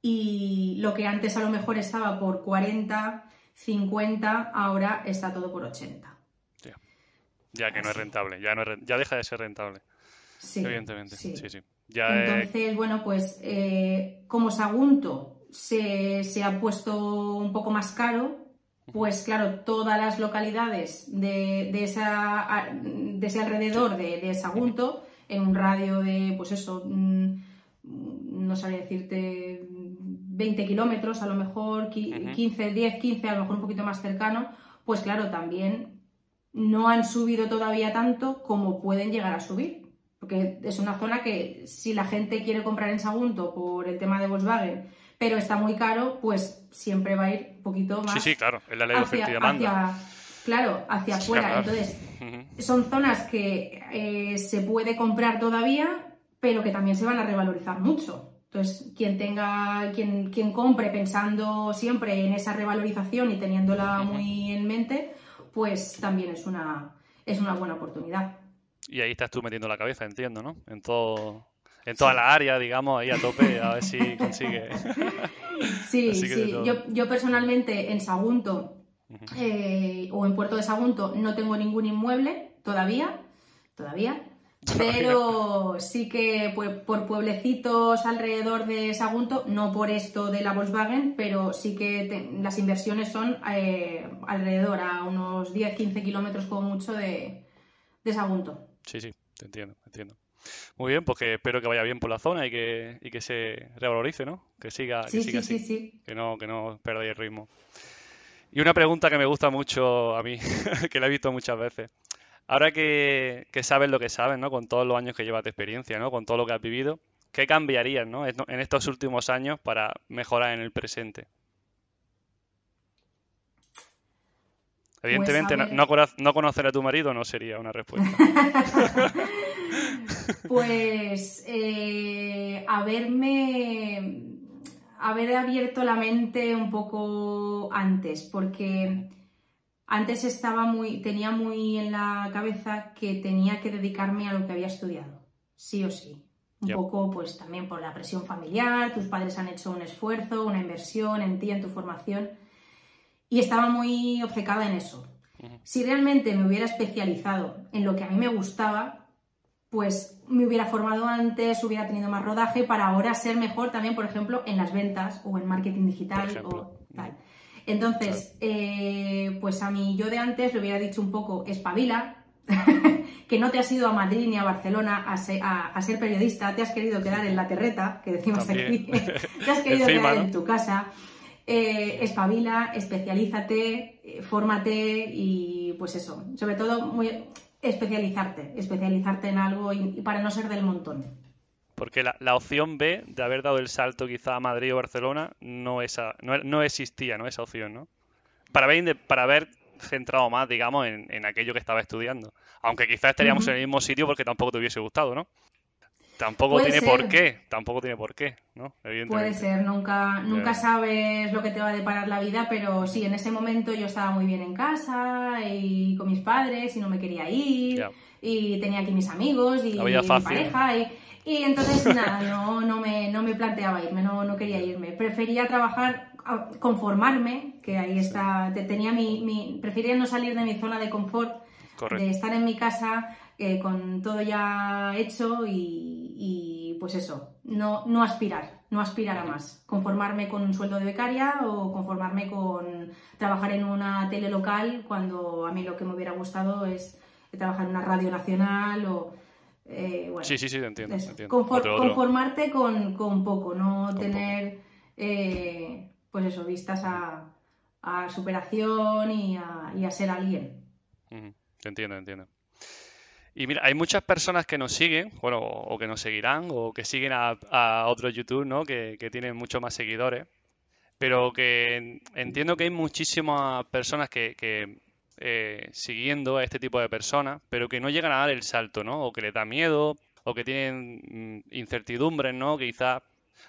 y lo que antes a lo mejor estaba por 40, 50, ahora está todo por 80. Ya, que no es rentable, ya, no ya deja de ser rentable. Sí, evidentemente. Sí, sí. Entonces, bueno, pues eh, como Sagunto se, ha puesto un poco más caro, pues claro, todas las localidades de, esa, de ese alrededor de, Sagunto, en un radio de, pues eso, mm, no sabría decirte, 20 kilómetros, a lo mejor 15, 10, 15, a lo mejor un poquito más cercano, pues claro, también no han subido todavía tanto como pueden llegar a subir. Porque es una zona que si la gente quiere comprar en Sagunto por el tema de Volkswagen, pero está muy caro, pues siempre va a ir un poquito más. Sí, sí, claro, es la ley de demanda. claro, hacia afuera. Entonces, son zonas que eh, se puede comprar todavía, pero que también se van a revalorizar mucho. Entonces, quien tenga, quien, quien compre pensando siempre en esa revalorización y teniéndola muy en mente, pues también es una, es una buena oportunidad. Y ahí estás tú metiendo la cabeza, entiendo, ¿no? En todo, en toda la área, digamos, ahí a tope, a ver si consigue. Sí, sí. Yo, yo, personalmente en Sagunto eh, o en Puerto de Sagunto no tengo ningún inmueble todavía, todavía. Pero sí que por pueblecitos alrededor de Sagunto, no por esto de la Volkswagen, pero sí que las inversiones son eh, alrededor a unos 10-15 kilómetros como mucho de, de Sagunto. Sí, sí, te entiendo, te entiendo. Muy bien, pues que espero que vaya bien por la zona y que, y que se revalorice, ¿no? Que siga, que siga así. Que no, que no perdáis el ritmo. Y una pregunta que me gusta mucho a mí, que la he visto muchas veces. Ahora que, que, sabes lo que sabes, ¿no? Con todos los años que llevas de experiencia, ¿no? Con todo lo que has vivido, ¿qué cambiarías, ¿no? En estos últimos años para mejorar en el presente? Evidentemente, pues, no, conocer a tu marido no sería una respuesta. pues eh, haberme haber abierto la mente un poco antes, porque antes estaba muy, tenía muy en la cabeza que tenía que dedicarme a lo que había estudiado, sí o sí. Un poco, pues también por la presión familiar, tus padres han hecho un esfuerzo, una inversión en ti, en tu formación y estaba muy obcecada en eso. Si realmente me hubiera especializado en lo que a mí me gustaba, pues me hubiera formado antes, hubiera tenido más rodaje para ahora ser mejor también, por ejemplo, en las ventas o en marketing digital o tal. Entonces, eh, pues a mí yo de antes le hubiera dicho un poco, espabila, que no te has ido a Madrid ni a Barcelona a ser, periodista, te has querido quedar en la terreta, que decimos aquí, te has querido quedar en tu casa. Eh, espabila, especialízate, eh, fórmate y pues eso, sobre todo muy especializarte, especializarte en algo y, para no ser del montón. Porque la, opción B de haber dado el salto quizá a Madrid o Barcelona no, esa, no, existía, ¿no? Esa opción, ¿no? Para haber, para haber centrado más, digamos, en, aquello que estaba estudiando. Aunque quizás estaríamos en el mismo sitio porque tampoco te hubiese gustado, ¿no? Tampoco tiene por qué, tampoco tiene por qué, ¿no? Puede ser, nunca, nunca sabes lo que te va a deparar la vida, pero sí, en ese momento yo estaba muy bien en casa y con mis padres y no me quería ir y tenía aquí mis amigos y mi pareja y, entonces nada, no, no, me, no me planteaba irme, no, no quería irme. Prefería trabajar, conformarme, que ahí está, tenía mi, mi, prefería no salir de mi zona de confort, de estar en mi casa eh, con todo ya hecho y, pues eso, no, no aspirar, no aspirar a más, conformarme con un sueldo de becaria o conformarme con trabajar en una tele local cuando a mí lo que me hubiera gustado es trabajar en una radio nacional o Eh, bueno, sí, sí, sí, entiendo. Conformarte con, poco, no tener, eh, pues eso, vistas a, superación y a, ser alguien. Te entiendo, entiendo. Y mira, hay muchas personas que nos siguen, bueno, o que nos seguirán, o que siguen a, otros YouTube, ¿no? Que, tienen muchos más seguidores. Pero que entiendo que hay muchísimas personas que, eh, siguiendo a este tipo de personas, pero que no llegan a dar el salto, ¿no? O que les da miedo, o que tienen mm, incertidumbres, ¿no? Quizás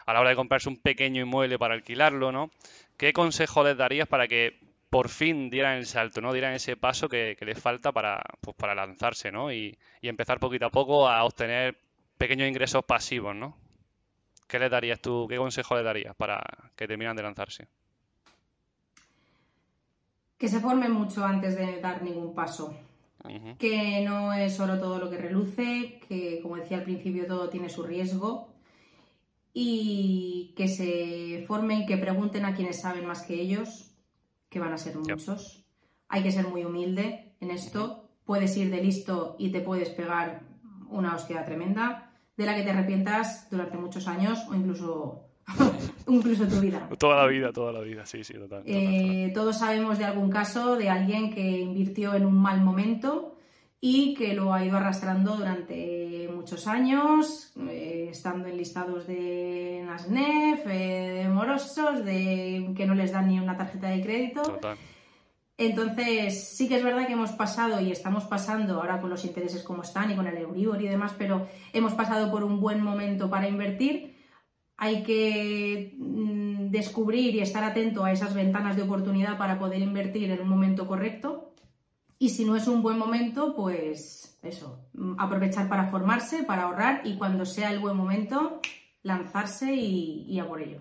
a la hora de comprarse un pequeño inmueble para alquilarlo, ¿no? ¿Qué consejo les darías para que por fin dieran el salto, ¿no? Dieran ese paso que, les falta para, pues, para lanzarse, ¿no? Y, empezar poquito a poco a obtener pequeños ingresos pasivos, ¿no? ¿Qué les darías tú, qué consejo les darías para que terminan de lanzarse? Que se formen mucho antes de dar ningún paso. Que no es solo todo lo que reluce, que como decía al principio todo tiene su riesgo y que se formen, que pregunten a quienes saben más que ellos, que van a ser muchos. Hay que ser muy humilde en esto. Puedes ir de listo y te puedes pegar una hostia tremenda de la que te arrepientas durante muchos años o incluso, incluso tu vida. Toda la vida, toda la vida, sí, sí, total. Eh, todos sabemos de algún caso de alguien que invirtió en un mal momento y que lo ha ido arrastrando durante muchos años, eh, estando en listados de NASNEF, eh, de morosos, de que no les dan ni una tarjeta de crédito. Entonces, sí que es verdad que hemos pasado y estamos pasando ahora con los intereses como están y con el Euribor y demás, pero hemos pasado por un buen momento para invertir. Hay que mm, descubrir y estar atento a esas ventanas de oportunidad para poder invertir en un momento correcto y si no es un buen momento, pues eso, aprovechar para formarse, para ahorrar y cuando sea el buen momento, lanzarse y, a por ello.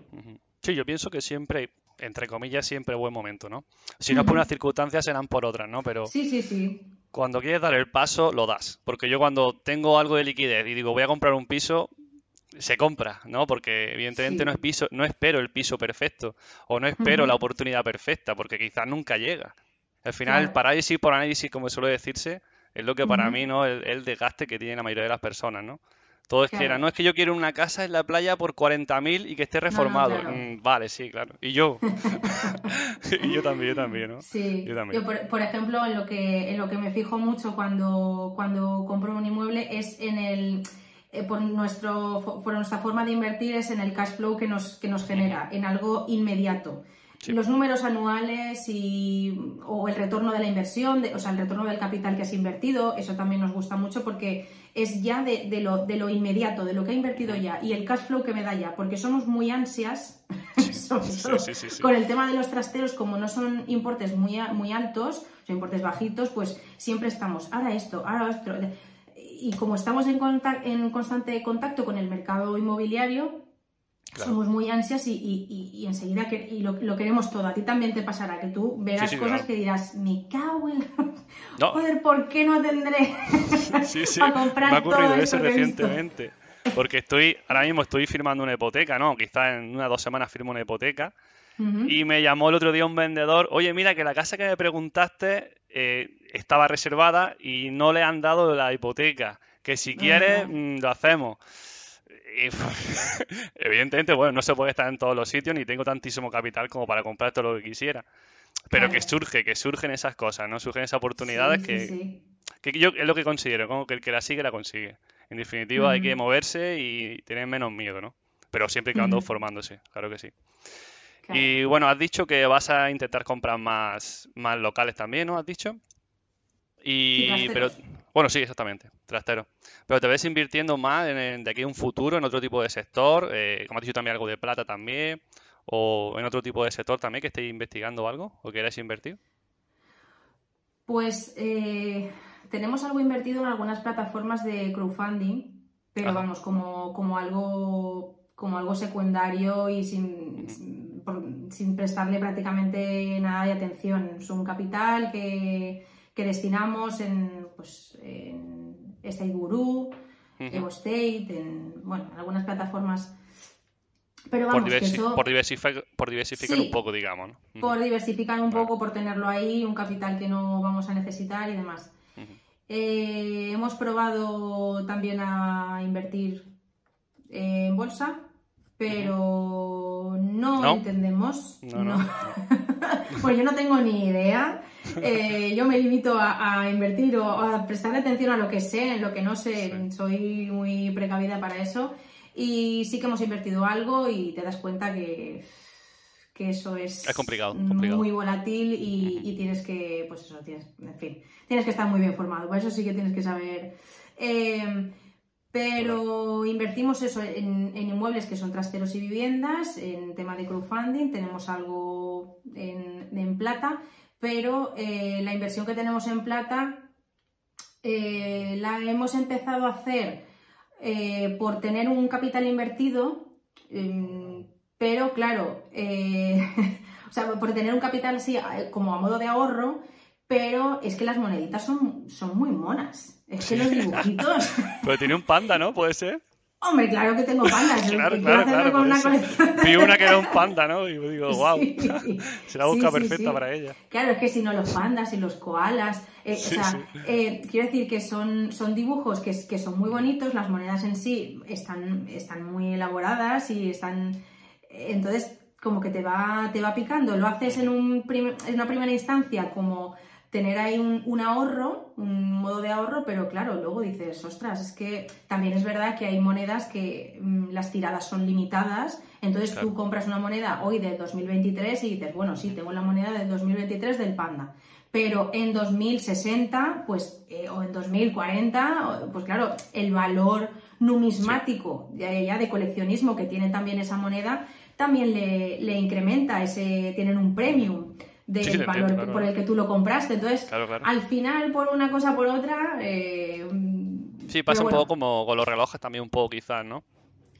Sí, yo pienso que siempre, entre comillas, siempre buen momento, ¿no? Si no es por unas circunstancias, serán por otras, ¿no? Pero sí, sí, sí. Cuando quieres dar el paso, lo das. Porque yo cuando tengo algo de liquidez y digo voy a comprar un piso, se compra, ¿no? Porque evidentemente no es piso, no espero el piso perfecto o no espero la oportunidad perfecta, porque quizás nunca llega. Al final, parálisis por análisis, como suele decirse, es lo que para mí, ¿no? El, el, desgaste que tiene la mayoría de las personas, ¿no? Todo es que era, no es que yo quiero una casa en la playa por 40.000 y que esté reformado. Mm, vale, sí, claro. Y yo. y yo también, yo también, ¿no? Sí. Yo, también. por, ejemplo, en lo, que, en lo que me fijo mucho cuando, cuando compro un inmueble es en el... Eh, por, nuestro, por nuestra forma de invertir es en el cash flow que nos, que nos genera, en algo inmediato. Los números anuales y, o el retorno de la inversión, o sea, el retorno del capital que has invertido, eso también nos gusta mucho porque es ya de, lo, de lo inmediato, de lo que ha invertido ya. Y el cash flow que me da ya, porque somos muy ansias, con el tema de los trasteros, como no son importes muy, muy altos, son importes bajitos, pues siempre estamos, ahora esto, ahora esto. Y como estamos en, en constante contacto con el mercado inmobiliario, somos muy ansias y, enseguida que, y lo, queremos todo. A ti también te pasará que tú verás cosas que dirás, me cago en Joder, ¿por qué no tendré a comprar Me ha ocurrido eso recientemente. Porque estoy, ahora mismo estoy firmando una hipoteca, ¿no? Quizás en una o dos semanas firmo una hipoteca. Y me llamó el otro día un vendedor, oye, mira que la casa que me preguntaste eh, estaba reservada y no le han dado la hipoteca. Que si quieres, mm, lo hacemos. Y, evidentemente, bueno, no se puede estar en todos los sitios ni tengo tantísimo capital como para comprar todo lo que quisiera. Pero que surge, que surgen esas cosas, ¿no? Surgen esas oportunidades que, que yo es lo que considero, como que el que la sigue la consigue. En definitiva, hay que moverse y tener menos miedo, ¿no? Pero siempre quedando formándose, claro que sí. Y bueno, has dicho que vas a intentar comprar más, más locales también, ¿no? Has dicho. Y, pero, bueno, sí, exactamente, trastero. Pero te ves invirtiendo más en, de aquí a un futuro en otro tipo de sector, eh, como has dicho también algo de plata también, o en otro tipo de sector también que estéis investigando algo o queráis invertir. Pues eh, tenemos algo invertido en algunas plataformas de crowdfunding, pero vamos, como, como algo como algo secundario y sin, sin prestarle prácticamente nada de atención. Es un capital que que destinamos en, pues, en State Guru, Evo State, en bueno, algunas plataformas. Pero vamos, por, diversificar, por diversificar un poco, digamos. Por diversificar un poco, por tenerlo ahí, un capital que no vamos a necesitar y demás. Eh, hemos probado también a invertir en bolsa, pero no, entendemos. No, pues yo no tengo ni idea. Eh, yo me limito a, invertir o a prestar atención a lo que sé, en lo que no sé. Soy muy precavida para eso. Y sí que hemos invertido algo y te das cuenta que, que eso es, complicado, muy volátil y, tienes que, pues eso, tienes, en fin, tienes que estar muy bien formado. Por eso sí que tienes que saber. Eh, pero invertimos eso en, inmuebles que son trasteros y viviendas, en tema de crowdfunding, tenemos algo en, plata, pero eh, la inversión que tenemos en plata eh, la hemos empezado a hacer eh, por tener un capital invertido, em, pero claro, o sea, por tener un capital así como a modo de ahorro, pero es que las moneditas son, son muy monas. Es que los dibujitos. Pero tiene un panda, ¿no? ¿Puede ser? Hombre, claro que tengo pandas. claro, claro, claro. Una Vi una que era un panda, ¿no? Y digo, wow, se la busca perfecta para ella. Claro, es que si no los pandas y los koalas, eh, o sea, eh, quiero decir que son, son dibujos que, que, son muy bonitos, las monedas en sí están, están muy elaboradas y están... Entonces, como que te va, te va picando. Lo haces en, un en una primera instancia como tener ahí un, ahorro, un modo de ahorro, pero claro, luego dices, ostras, es que también es verdad que hay monedas que mm, las tiradas son limitadas, entonces tú compras una moneda hoy de 2023 y dices, bueno, sí, tengo la moneda del 2023 del Panda, pero en 2060, pues, eh, o en 2040, pues claro, el valor numismático ya, de coleccionismo que tiene también esa moneda, también le, le incrementa, ese, tienen un premium del valor por el que tú lo compraste. Entonces, al final, por una cosa por otra. Eh, sí, pasa un poco como con los relojes también, un poco quizás, ¿no?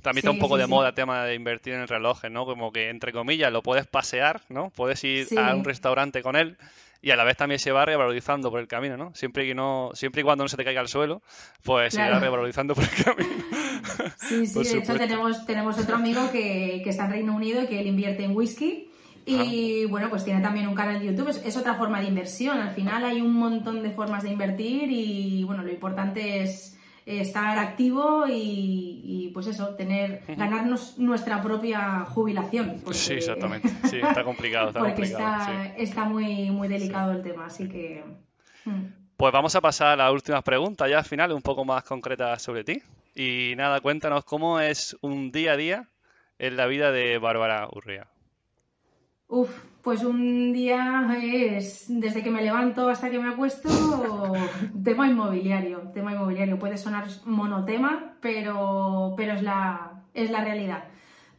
También está un poco de moda el tema de invertir en relojes, ¿no? Como que, entre comillas, lo puedes pasear, ¿no? Puedes ir a un restaurante con él y a la vez también se va revalorizando por el camino, ¿no? Siempre y, no, siempre y cuando no se te caiga al suelo, pues se va revalorizando por el camino. Sí, sí, de hecho tenemos, tenemos otro amigo que, que está en Reino Unido y que él invierte en whisky y bueno, pues tiene también un canal de YouTube, es, otra forma de inversión. Al final hay un montón de formas de invertir y bueno, lo importante es estar activo y, pues eso, tener, ganarnos nuestra propia jubilación. sí, exactamente. Sí, está complicado. Está porque está, está muy, muy delicado el tema, así que... Hmm. Pues vamos a pasar a las últimas preguntas ya al final, un poco más concretas sobre ti. Y nada, cuéntanos cómo es un día a día en la vida de Bárbara Urrea. Uf, pues un día es desde que me levanto hasta que me acuesto, tema inmobiliario, tema inmobiliario. Puede sonar monotema, pero, pero es, la, es la realidad.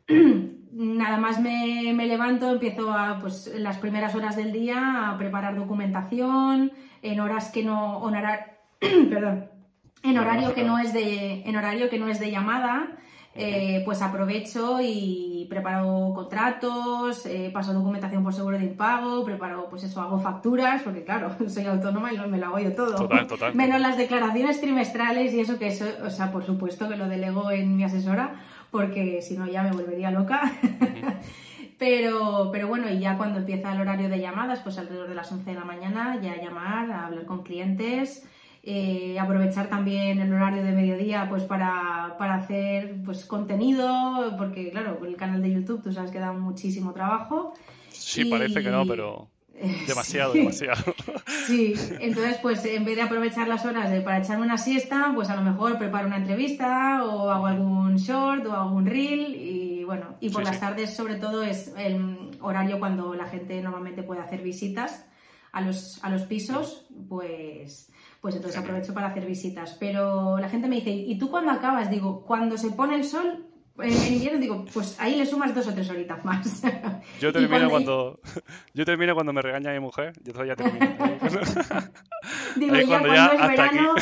Nada más me, levanto, empiezo a, pues, las primeras horas del día a preparar documentación, en horas que no, en horario que no es de, en horario que no es de llamada, eh, pues aprovecho y preparo contratos, eh, paso documentación por seguro de impago, preparo, pues eso, hago facturas, porque claro, soy autónoma y me lo hago yo todo. Menos las declaraciones trimestrales y eso que eso, o sea, por supuesto que lo delego en mi asesora, porque si no ya me volvería loca. Pero, pero bueno, y ya cuando empieza el horario de llamadas, pues alrededor de las 11 de la mañana, ya llamar, a hablar con clientes, eh, aprovechar también el horario de mediodía pues para, hacer pues contenido, porque claro, con el canal de YouTube tú sabes que da muchísimo trabajo. Sí, parece que no, pero demasiado, demasiado. Sí, entonces pues en vez de aprovechar las horas de, para echarme una siesta, pues a lo mejor preparo una entrevista o hago algún short o algún reel y bueno, y por las tardes sobre todo es el horario cuando la gente normalmente puede hacer visitas a los, a los pisos, pues pues entonces aprovecho para hacer visitas. Pero la gente me dice, ¿y tú cuándo acabas? Digo, cuando se pone el sol, en invierno digo, pues ahí le sumas dos o tres horitas más. Yo termino cuando, yo termino cuando me regaña mi mujer, yo ya termino. digo, ya cuando, es verano,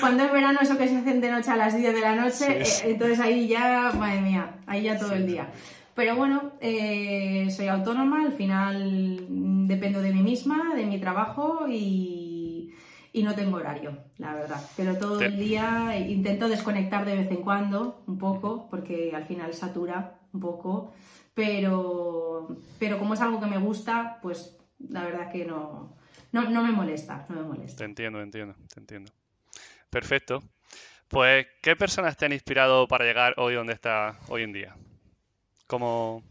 cuando es verano, eso que se hacen de noche a las 10 de la noche, eh, entonces ahí ya, madre mía, ahí ya todo el día. Pero bueno, eh, soy autónoma, al final dependo de mí misma, de mi trabajo y y no tengo horario, la verdad. Pero todo el día intento desconectar de vez en cuando, un poco, porque al final satura un poco. Pero, pero como es algo que me gusta, pues la verdad que no, no, no me molesta, no me molesta. Te entiendo, te entiendo, te entiendo. Perfecto. Pues, ¿qué personas te han inspirado para llegar hoy donde estás hoy en día? Como...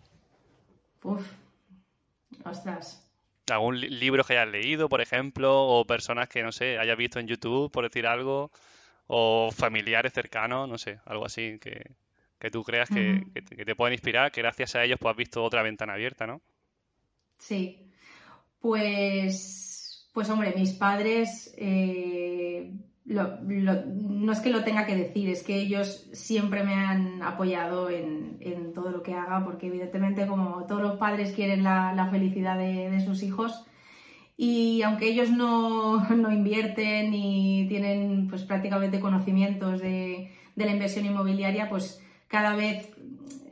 Uf, ostras. ¿Algún libro que hayas leído, por ejemplo? O personas que, no sé, hayas visto en YouTube, por decir algo. O familiares cercanos, no sé, algo así que, tú creas que, te, pueden inspirar, que gracias a ellos pues has visto otra ventana abierta, ¿no? Sí. Pues, pues hombre, mis padres eh, no es que lo tenga que decir, es que ellos siempre me han apoyado en, todo lo que haga, porque evidentemente como todos los padres quieren la, felicidad de, sus hijos, y aunque ellos no, invierten ni tienen pues prácticamente conocimientos de, de la inversión inmobiliaria, pues cada vez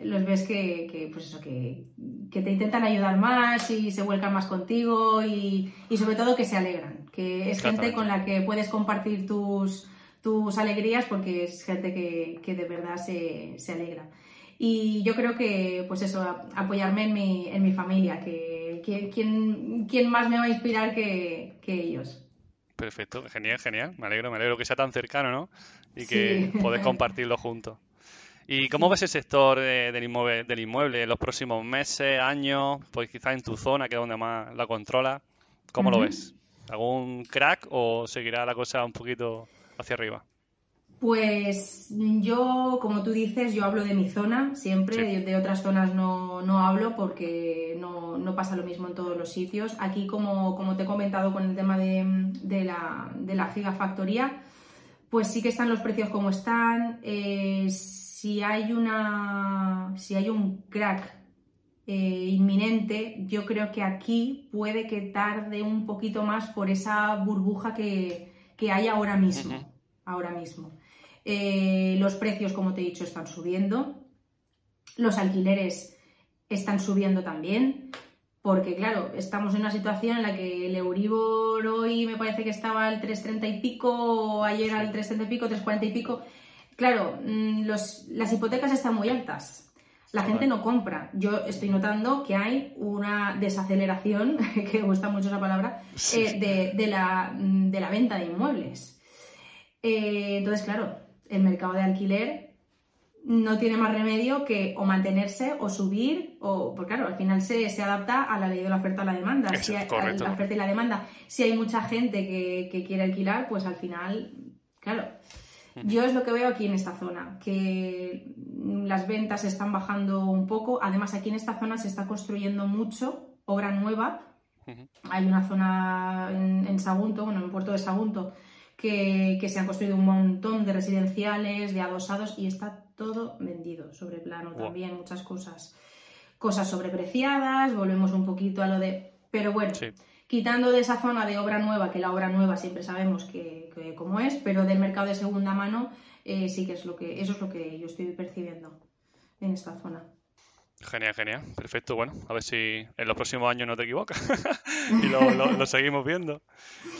los ves que, pues eso, que, te intentan ayudar más y se vuelcan más contigo y, sobre todo que se alegran, que es gente con la que puedes compartir tus, tus alegrías porque es gente que, de verdad se, alegra. Y yo creo que, pues eso, apoyarme en mi, en mi familia, que, ¿quién, más me va a inspirar que, ellos? Perfecto, genial, genial. Me alegro, me alegro que sea tan cercano, ¿no? Y que sí. compartirlo juntos. ¿Y cómo ves el sector del, inmueble, del inmueble en los próximos meses, años? Pues quizás en tu zona, que es donde más la controla. ¿Cómo lo ves? ¿Algún crack o seguirá la cosa un poquito hacia arriba? Pues yo, como tú dices, yo hablo de mi zona siempre, de, otras zonas no, hablo porque no, pasa lo mismo en todos los sitios. Aquí, como, como te he comentado con el tema de, la, de la gigafactoría, pues sí que están los precios como están si hay una. si hay un crack eh, inminente, yo creo que aquí puede que tarde un poquito más por esa burbuja que, hay ahora mismo. Ahora mismo. Eh, los precios, como te he dicho, están subiendo. Los alquileres están subiendo también. Porque, claro, estamos en una situación en la que el Euribor hoy me parece que estaba al 3,30 y pico, ayer al 3,30 y pico, 3,40 y pico. Claro, mm, las hipotecas están muy altas. La gente no compra. Yo estoy notando que hay una desaceleración, que me gusta mucho esa palabra, eh, de, la, mm, de, la, venta de inmuebles. Eh, entonces, claro, el mercado de alquiler no tiene más remedio que o mantenerse o subir, o, porque claro, al final se, adapta a la ley de la oferta y la demanda. si hay, la oferta y la demanda. Si hay mucha gente que, que quiere alquilar, pues al final, claro, yo es lo que veo aquí en esta zona, que las ventas están bajando un poco. Además, aquí en esta zona se está construyendo mucho obra nueva. Hay una zona en, Sagunto, bueno, en el puerto de Sagunto, que, se han construido un montón de residenciales, de adosados y está todo vendido sobre plano también, muchas cosas. Cosas sobrepreciadas, volvemos un poquito a lo de... Pero bueno, quitando de esa zona de obra nueva, que la obra nueva siempre sabemos que, cómo es, pero del mercado de segunda mano eh, sí que es lo que eso es lo que yo estoy percibiendo en esta zona. Genial, genial, perfecto. Bueno, a ver si en los próximos años no te equivocas y lo, seguimos viendo.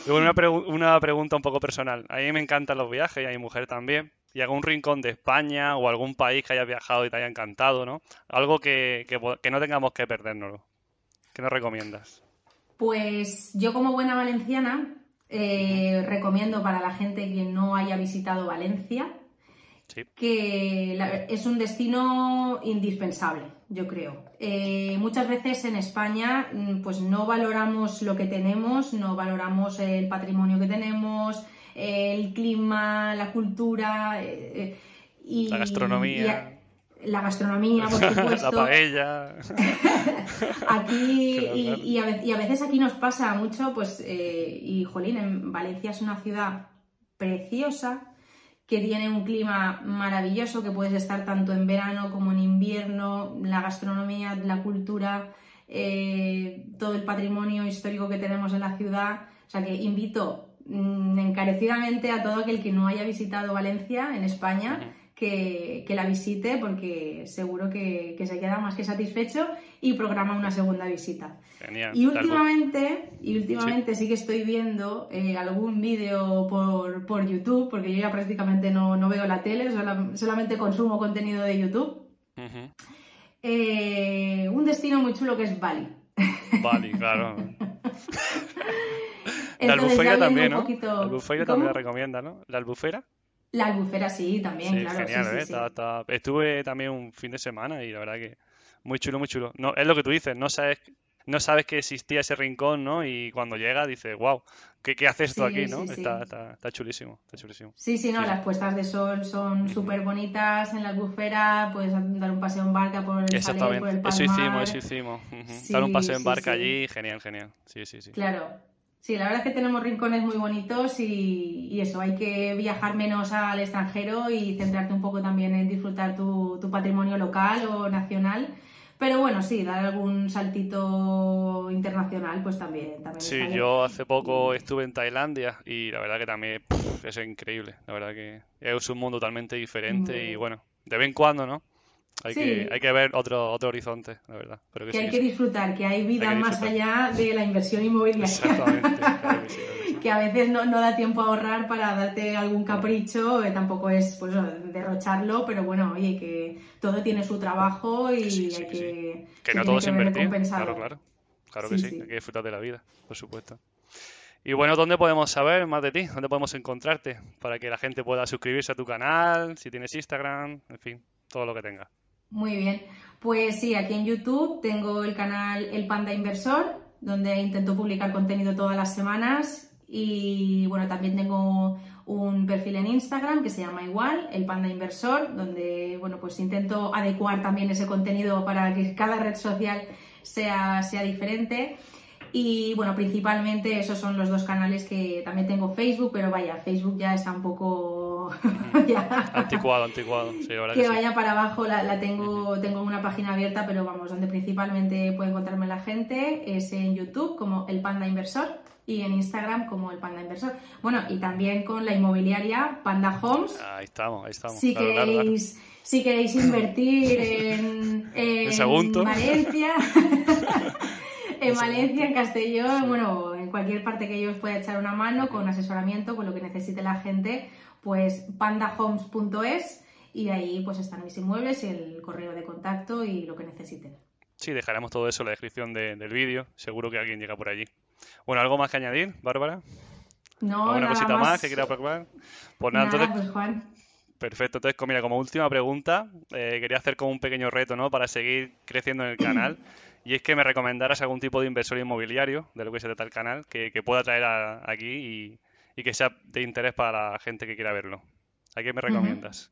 Luego una, una pregunta un poco personal. A mí me encantan los viajes y a mi mujer también. Y algún rincón de España o algún país que hayas viajado y te haya encantado, ¿no? Algo que, que no tengamos que perdernos. ¿Qué nos recomiendas? Pues yo como buena valenciana eh, recomiendo para la gente que no haya visitado Valencia que es un destino indispensable, yo creo. Eh, muchas veces en España mm, pues no valoramos lo que tenemos, no valoramos el patrimonio que tenemos, el clima, la cultura eh, y la gastronomía la gastronomía, por supuesto. la paella. aquí, y, a, veces aquí nos pasa mucho, pues, eh, y jolín, en Valencia es una ciudad preciosa, que tiene un clima maravilloso, que puedes estar tanto en verano como en invierno, la gastronomía, la cultura, eh, todo el patrimonio histórico que tenemos en la ciudad. O sea que invito mm, encarecidamente a todo aquel que no haya visitado Valencia en España que, la visite porque seguro que, se queda más que satisfecho y programa una segunda visita. y últimamente, y últimamente sí. que estoy viendo eh, algún vídeo por, YouTube, porque yo ya prácticamente no, veo la tele, solamente consumo contenido de YouTube. Eh, un destino muy chulo que es Bali. Bali, claro. la albufera también, ¿no? La albufera también la recomienda, ¿no? ¿La albufera? La albufera sí, también, claro. Genial, sí, ¿eh? Estuve también un fin de semana y la verdad que muy chulo, muy chulo. No, es lo que tú dices, no sabes no sabes que existía ese rincón, ¿no? Y cuando llega dices, wow, ¿qué, qué haces tú aquí, no? está, está, está, chulísimo, está chulísimo. Sí, sí, no, las puestas de sol son súper bonitas en la albufera, puedes dar un paseo en barca por el Exactamente, por el eso hicimos, eso hicimos. dar un paseo en barca allí, genial, genial. Sí, sí, sí. Claro. Sí, la verdad es que tenemos rincones muy bonitos y, y, eso, hay que viajar menos al extranjero y centrarte un poco también en disfrutar tu, tu patrimonio local o nacional pero bueno, sí, dar algún saltito internacional, pues también. también sí, yo hace poco estuve en Tailandia y la verdad que también es increíble. La verdad que es un mundo totalmente diferente y bueno, de vez en cuando, ¿no? Hay, que, hay que ver otro, otro horizonte, la verdad. que, hay que disfrutar, que hay vida más allá de la inversión inmobiliaria. Exactamente, que, a veces no, no, da tiempo a ahorrar para darte algún capricho, eh, tampoco es pues, derrocharlo, pero bueno, oye, que todo tiene su trabajo y hay que. Que no todo es invertir. Claro, claro. Claro que sí, hay que disfrutar de la vida, por supuesto. Y bueno, ¿dónde podemos saber más de ti? ¿Dónde podemos encontrarte? Para que la gente pueda suscribirse a tu canal, si tienes Instagram, en fin, todo lo que tenga. Muy bien. Pues sí, aquí en YouTube tengo el canal El Panda Inversor, donde intento publicar contenido todas las semanas. Y bueno, también tengo un perfil en Instagram que se llama igual, El Panda Inversor, donde bueno, pues intento adecuar también ese contenido para que cada red social sea, sea diferente. Y bueno, principalmente esos son los dos canales que también tengo Facebook, pero vaya, Facebook ya está un poco anticuado, anticuado. que, vaya para abajo, la, tengo, tengo una página abierta, pero vamos, donde principalmente puede encontrarme la gente es en YouTube como el Panda Inversor y en Instagram como el Panda Inversor. Bueno, y también con la inmobiliaria Panda Homes. Ahí estamos, ahí estamos. Si queréis, Si queréis invertir en, en Valencia. en Valencia, en Castellón, bueno, en cualquier parte que yo os pueda echar una mano con asesoramiento, con lo que necesite la gente, pues pandahomes.es y ahí pues están mis inmuebles, el correo de contacto y lo que necesiten. Sí, dejaremos todo eso en la descripción del vídeo, seguro que alguien llega por allí. Bueno, ¿algo más que añadir, Bárbara? No, ¿Alguna cosita más, que quiera preocupar? Pues nada, entonces... Pues, Juan. Perfecto, entonces mira, como última pregunta, eh, quería hacer como un pequeño reto, ¿no? Para seguir creciendo en el canal. Y es que me recomendaras algún tipo de inversor inmobiliario, de lo que se trata el canal, que, pueda traer aquí y, que sea de interés para la gente que quiera verlo. ¿A qué me recomiendas?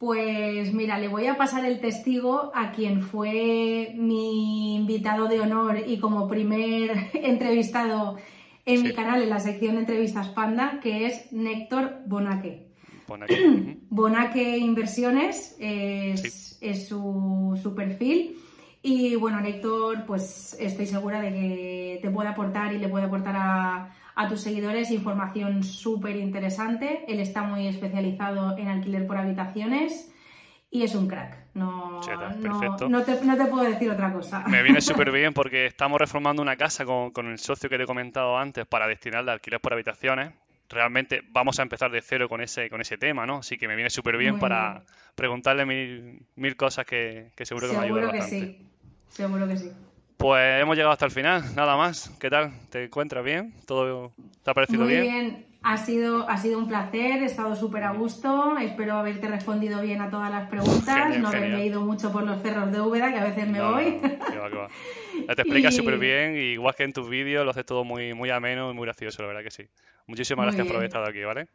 Pues mira, le voy a pasar el testigo a quien fue mi invitado de honor y como primer entrevistado en mi canal en la sección de entrevistas Panda, que es Néctor Bonaque. Bonaque, Inversiones es, su, su perfil. Y bueno, Héctor, pues estoy segura de que te puede aportar y le puede aportar a, tus seguidores información súper interesante. Él está muy especializado en alquiler por habitaciones y es un crack. No, no, te, puedo decir otra cosa. Me viene súper bien porque estamos reformando una casa con, con, el socio que te he comentado antes para destinar de alquiler por habitaciones. Realmente vamos a empezar de cero con ese, con ese tema, ¿no? Así que me viene súper bien para preguntarle mil, mil cosas que, seguro que me ayudan bastante. Que sí. Seguro que sí. Pues hemos llegado hasta el final, nada más. ¿Qué tal? ¿Te encuentras bien? ¿Todo te ha parecido bien? Muy bien, ha sido, ha sido un placer, he estado súper a gusto. Espero haberte respondido bien a todas las preguntas, no haberme ido mucho por los cerros de Úbeda, que a veces me voy. Te explicas súper bien, y igual que en tus vídeos, lo haces todo muy, muy ameno y muy gracioso, la verdad que sí. Muchísimas gracias por haber estado aquí, ¿vale?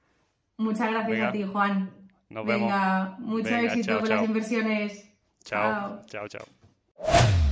Muchas gracias a ti, Juan. Nos Venga, mucho éxito con las inversiones. chao. chao. chao.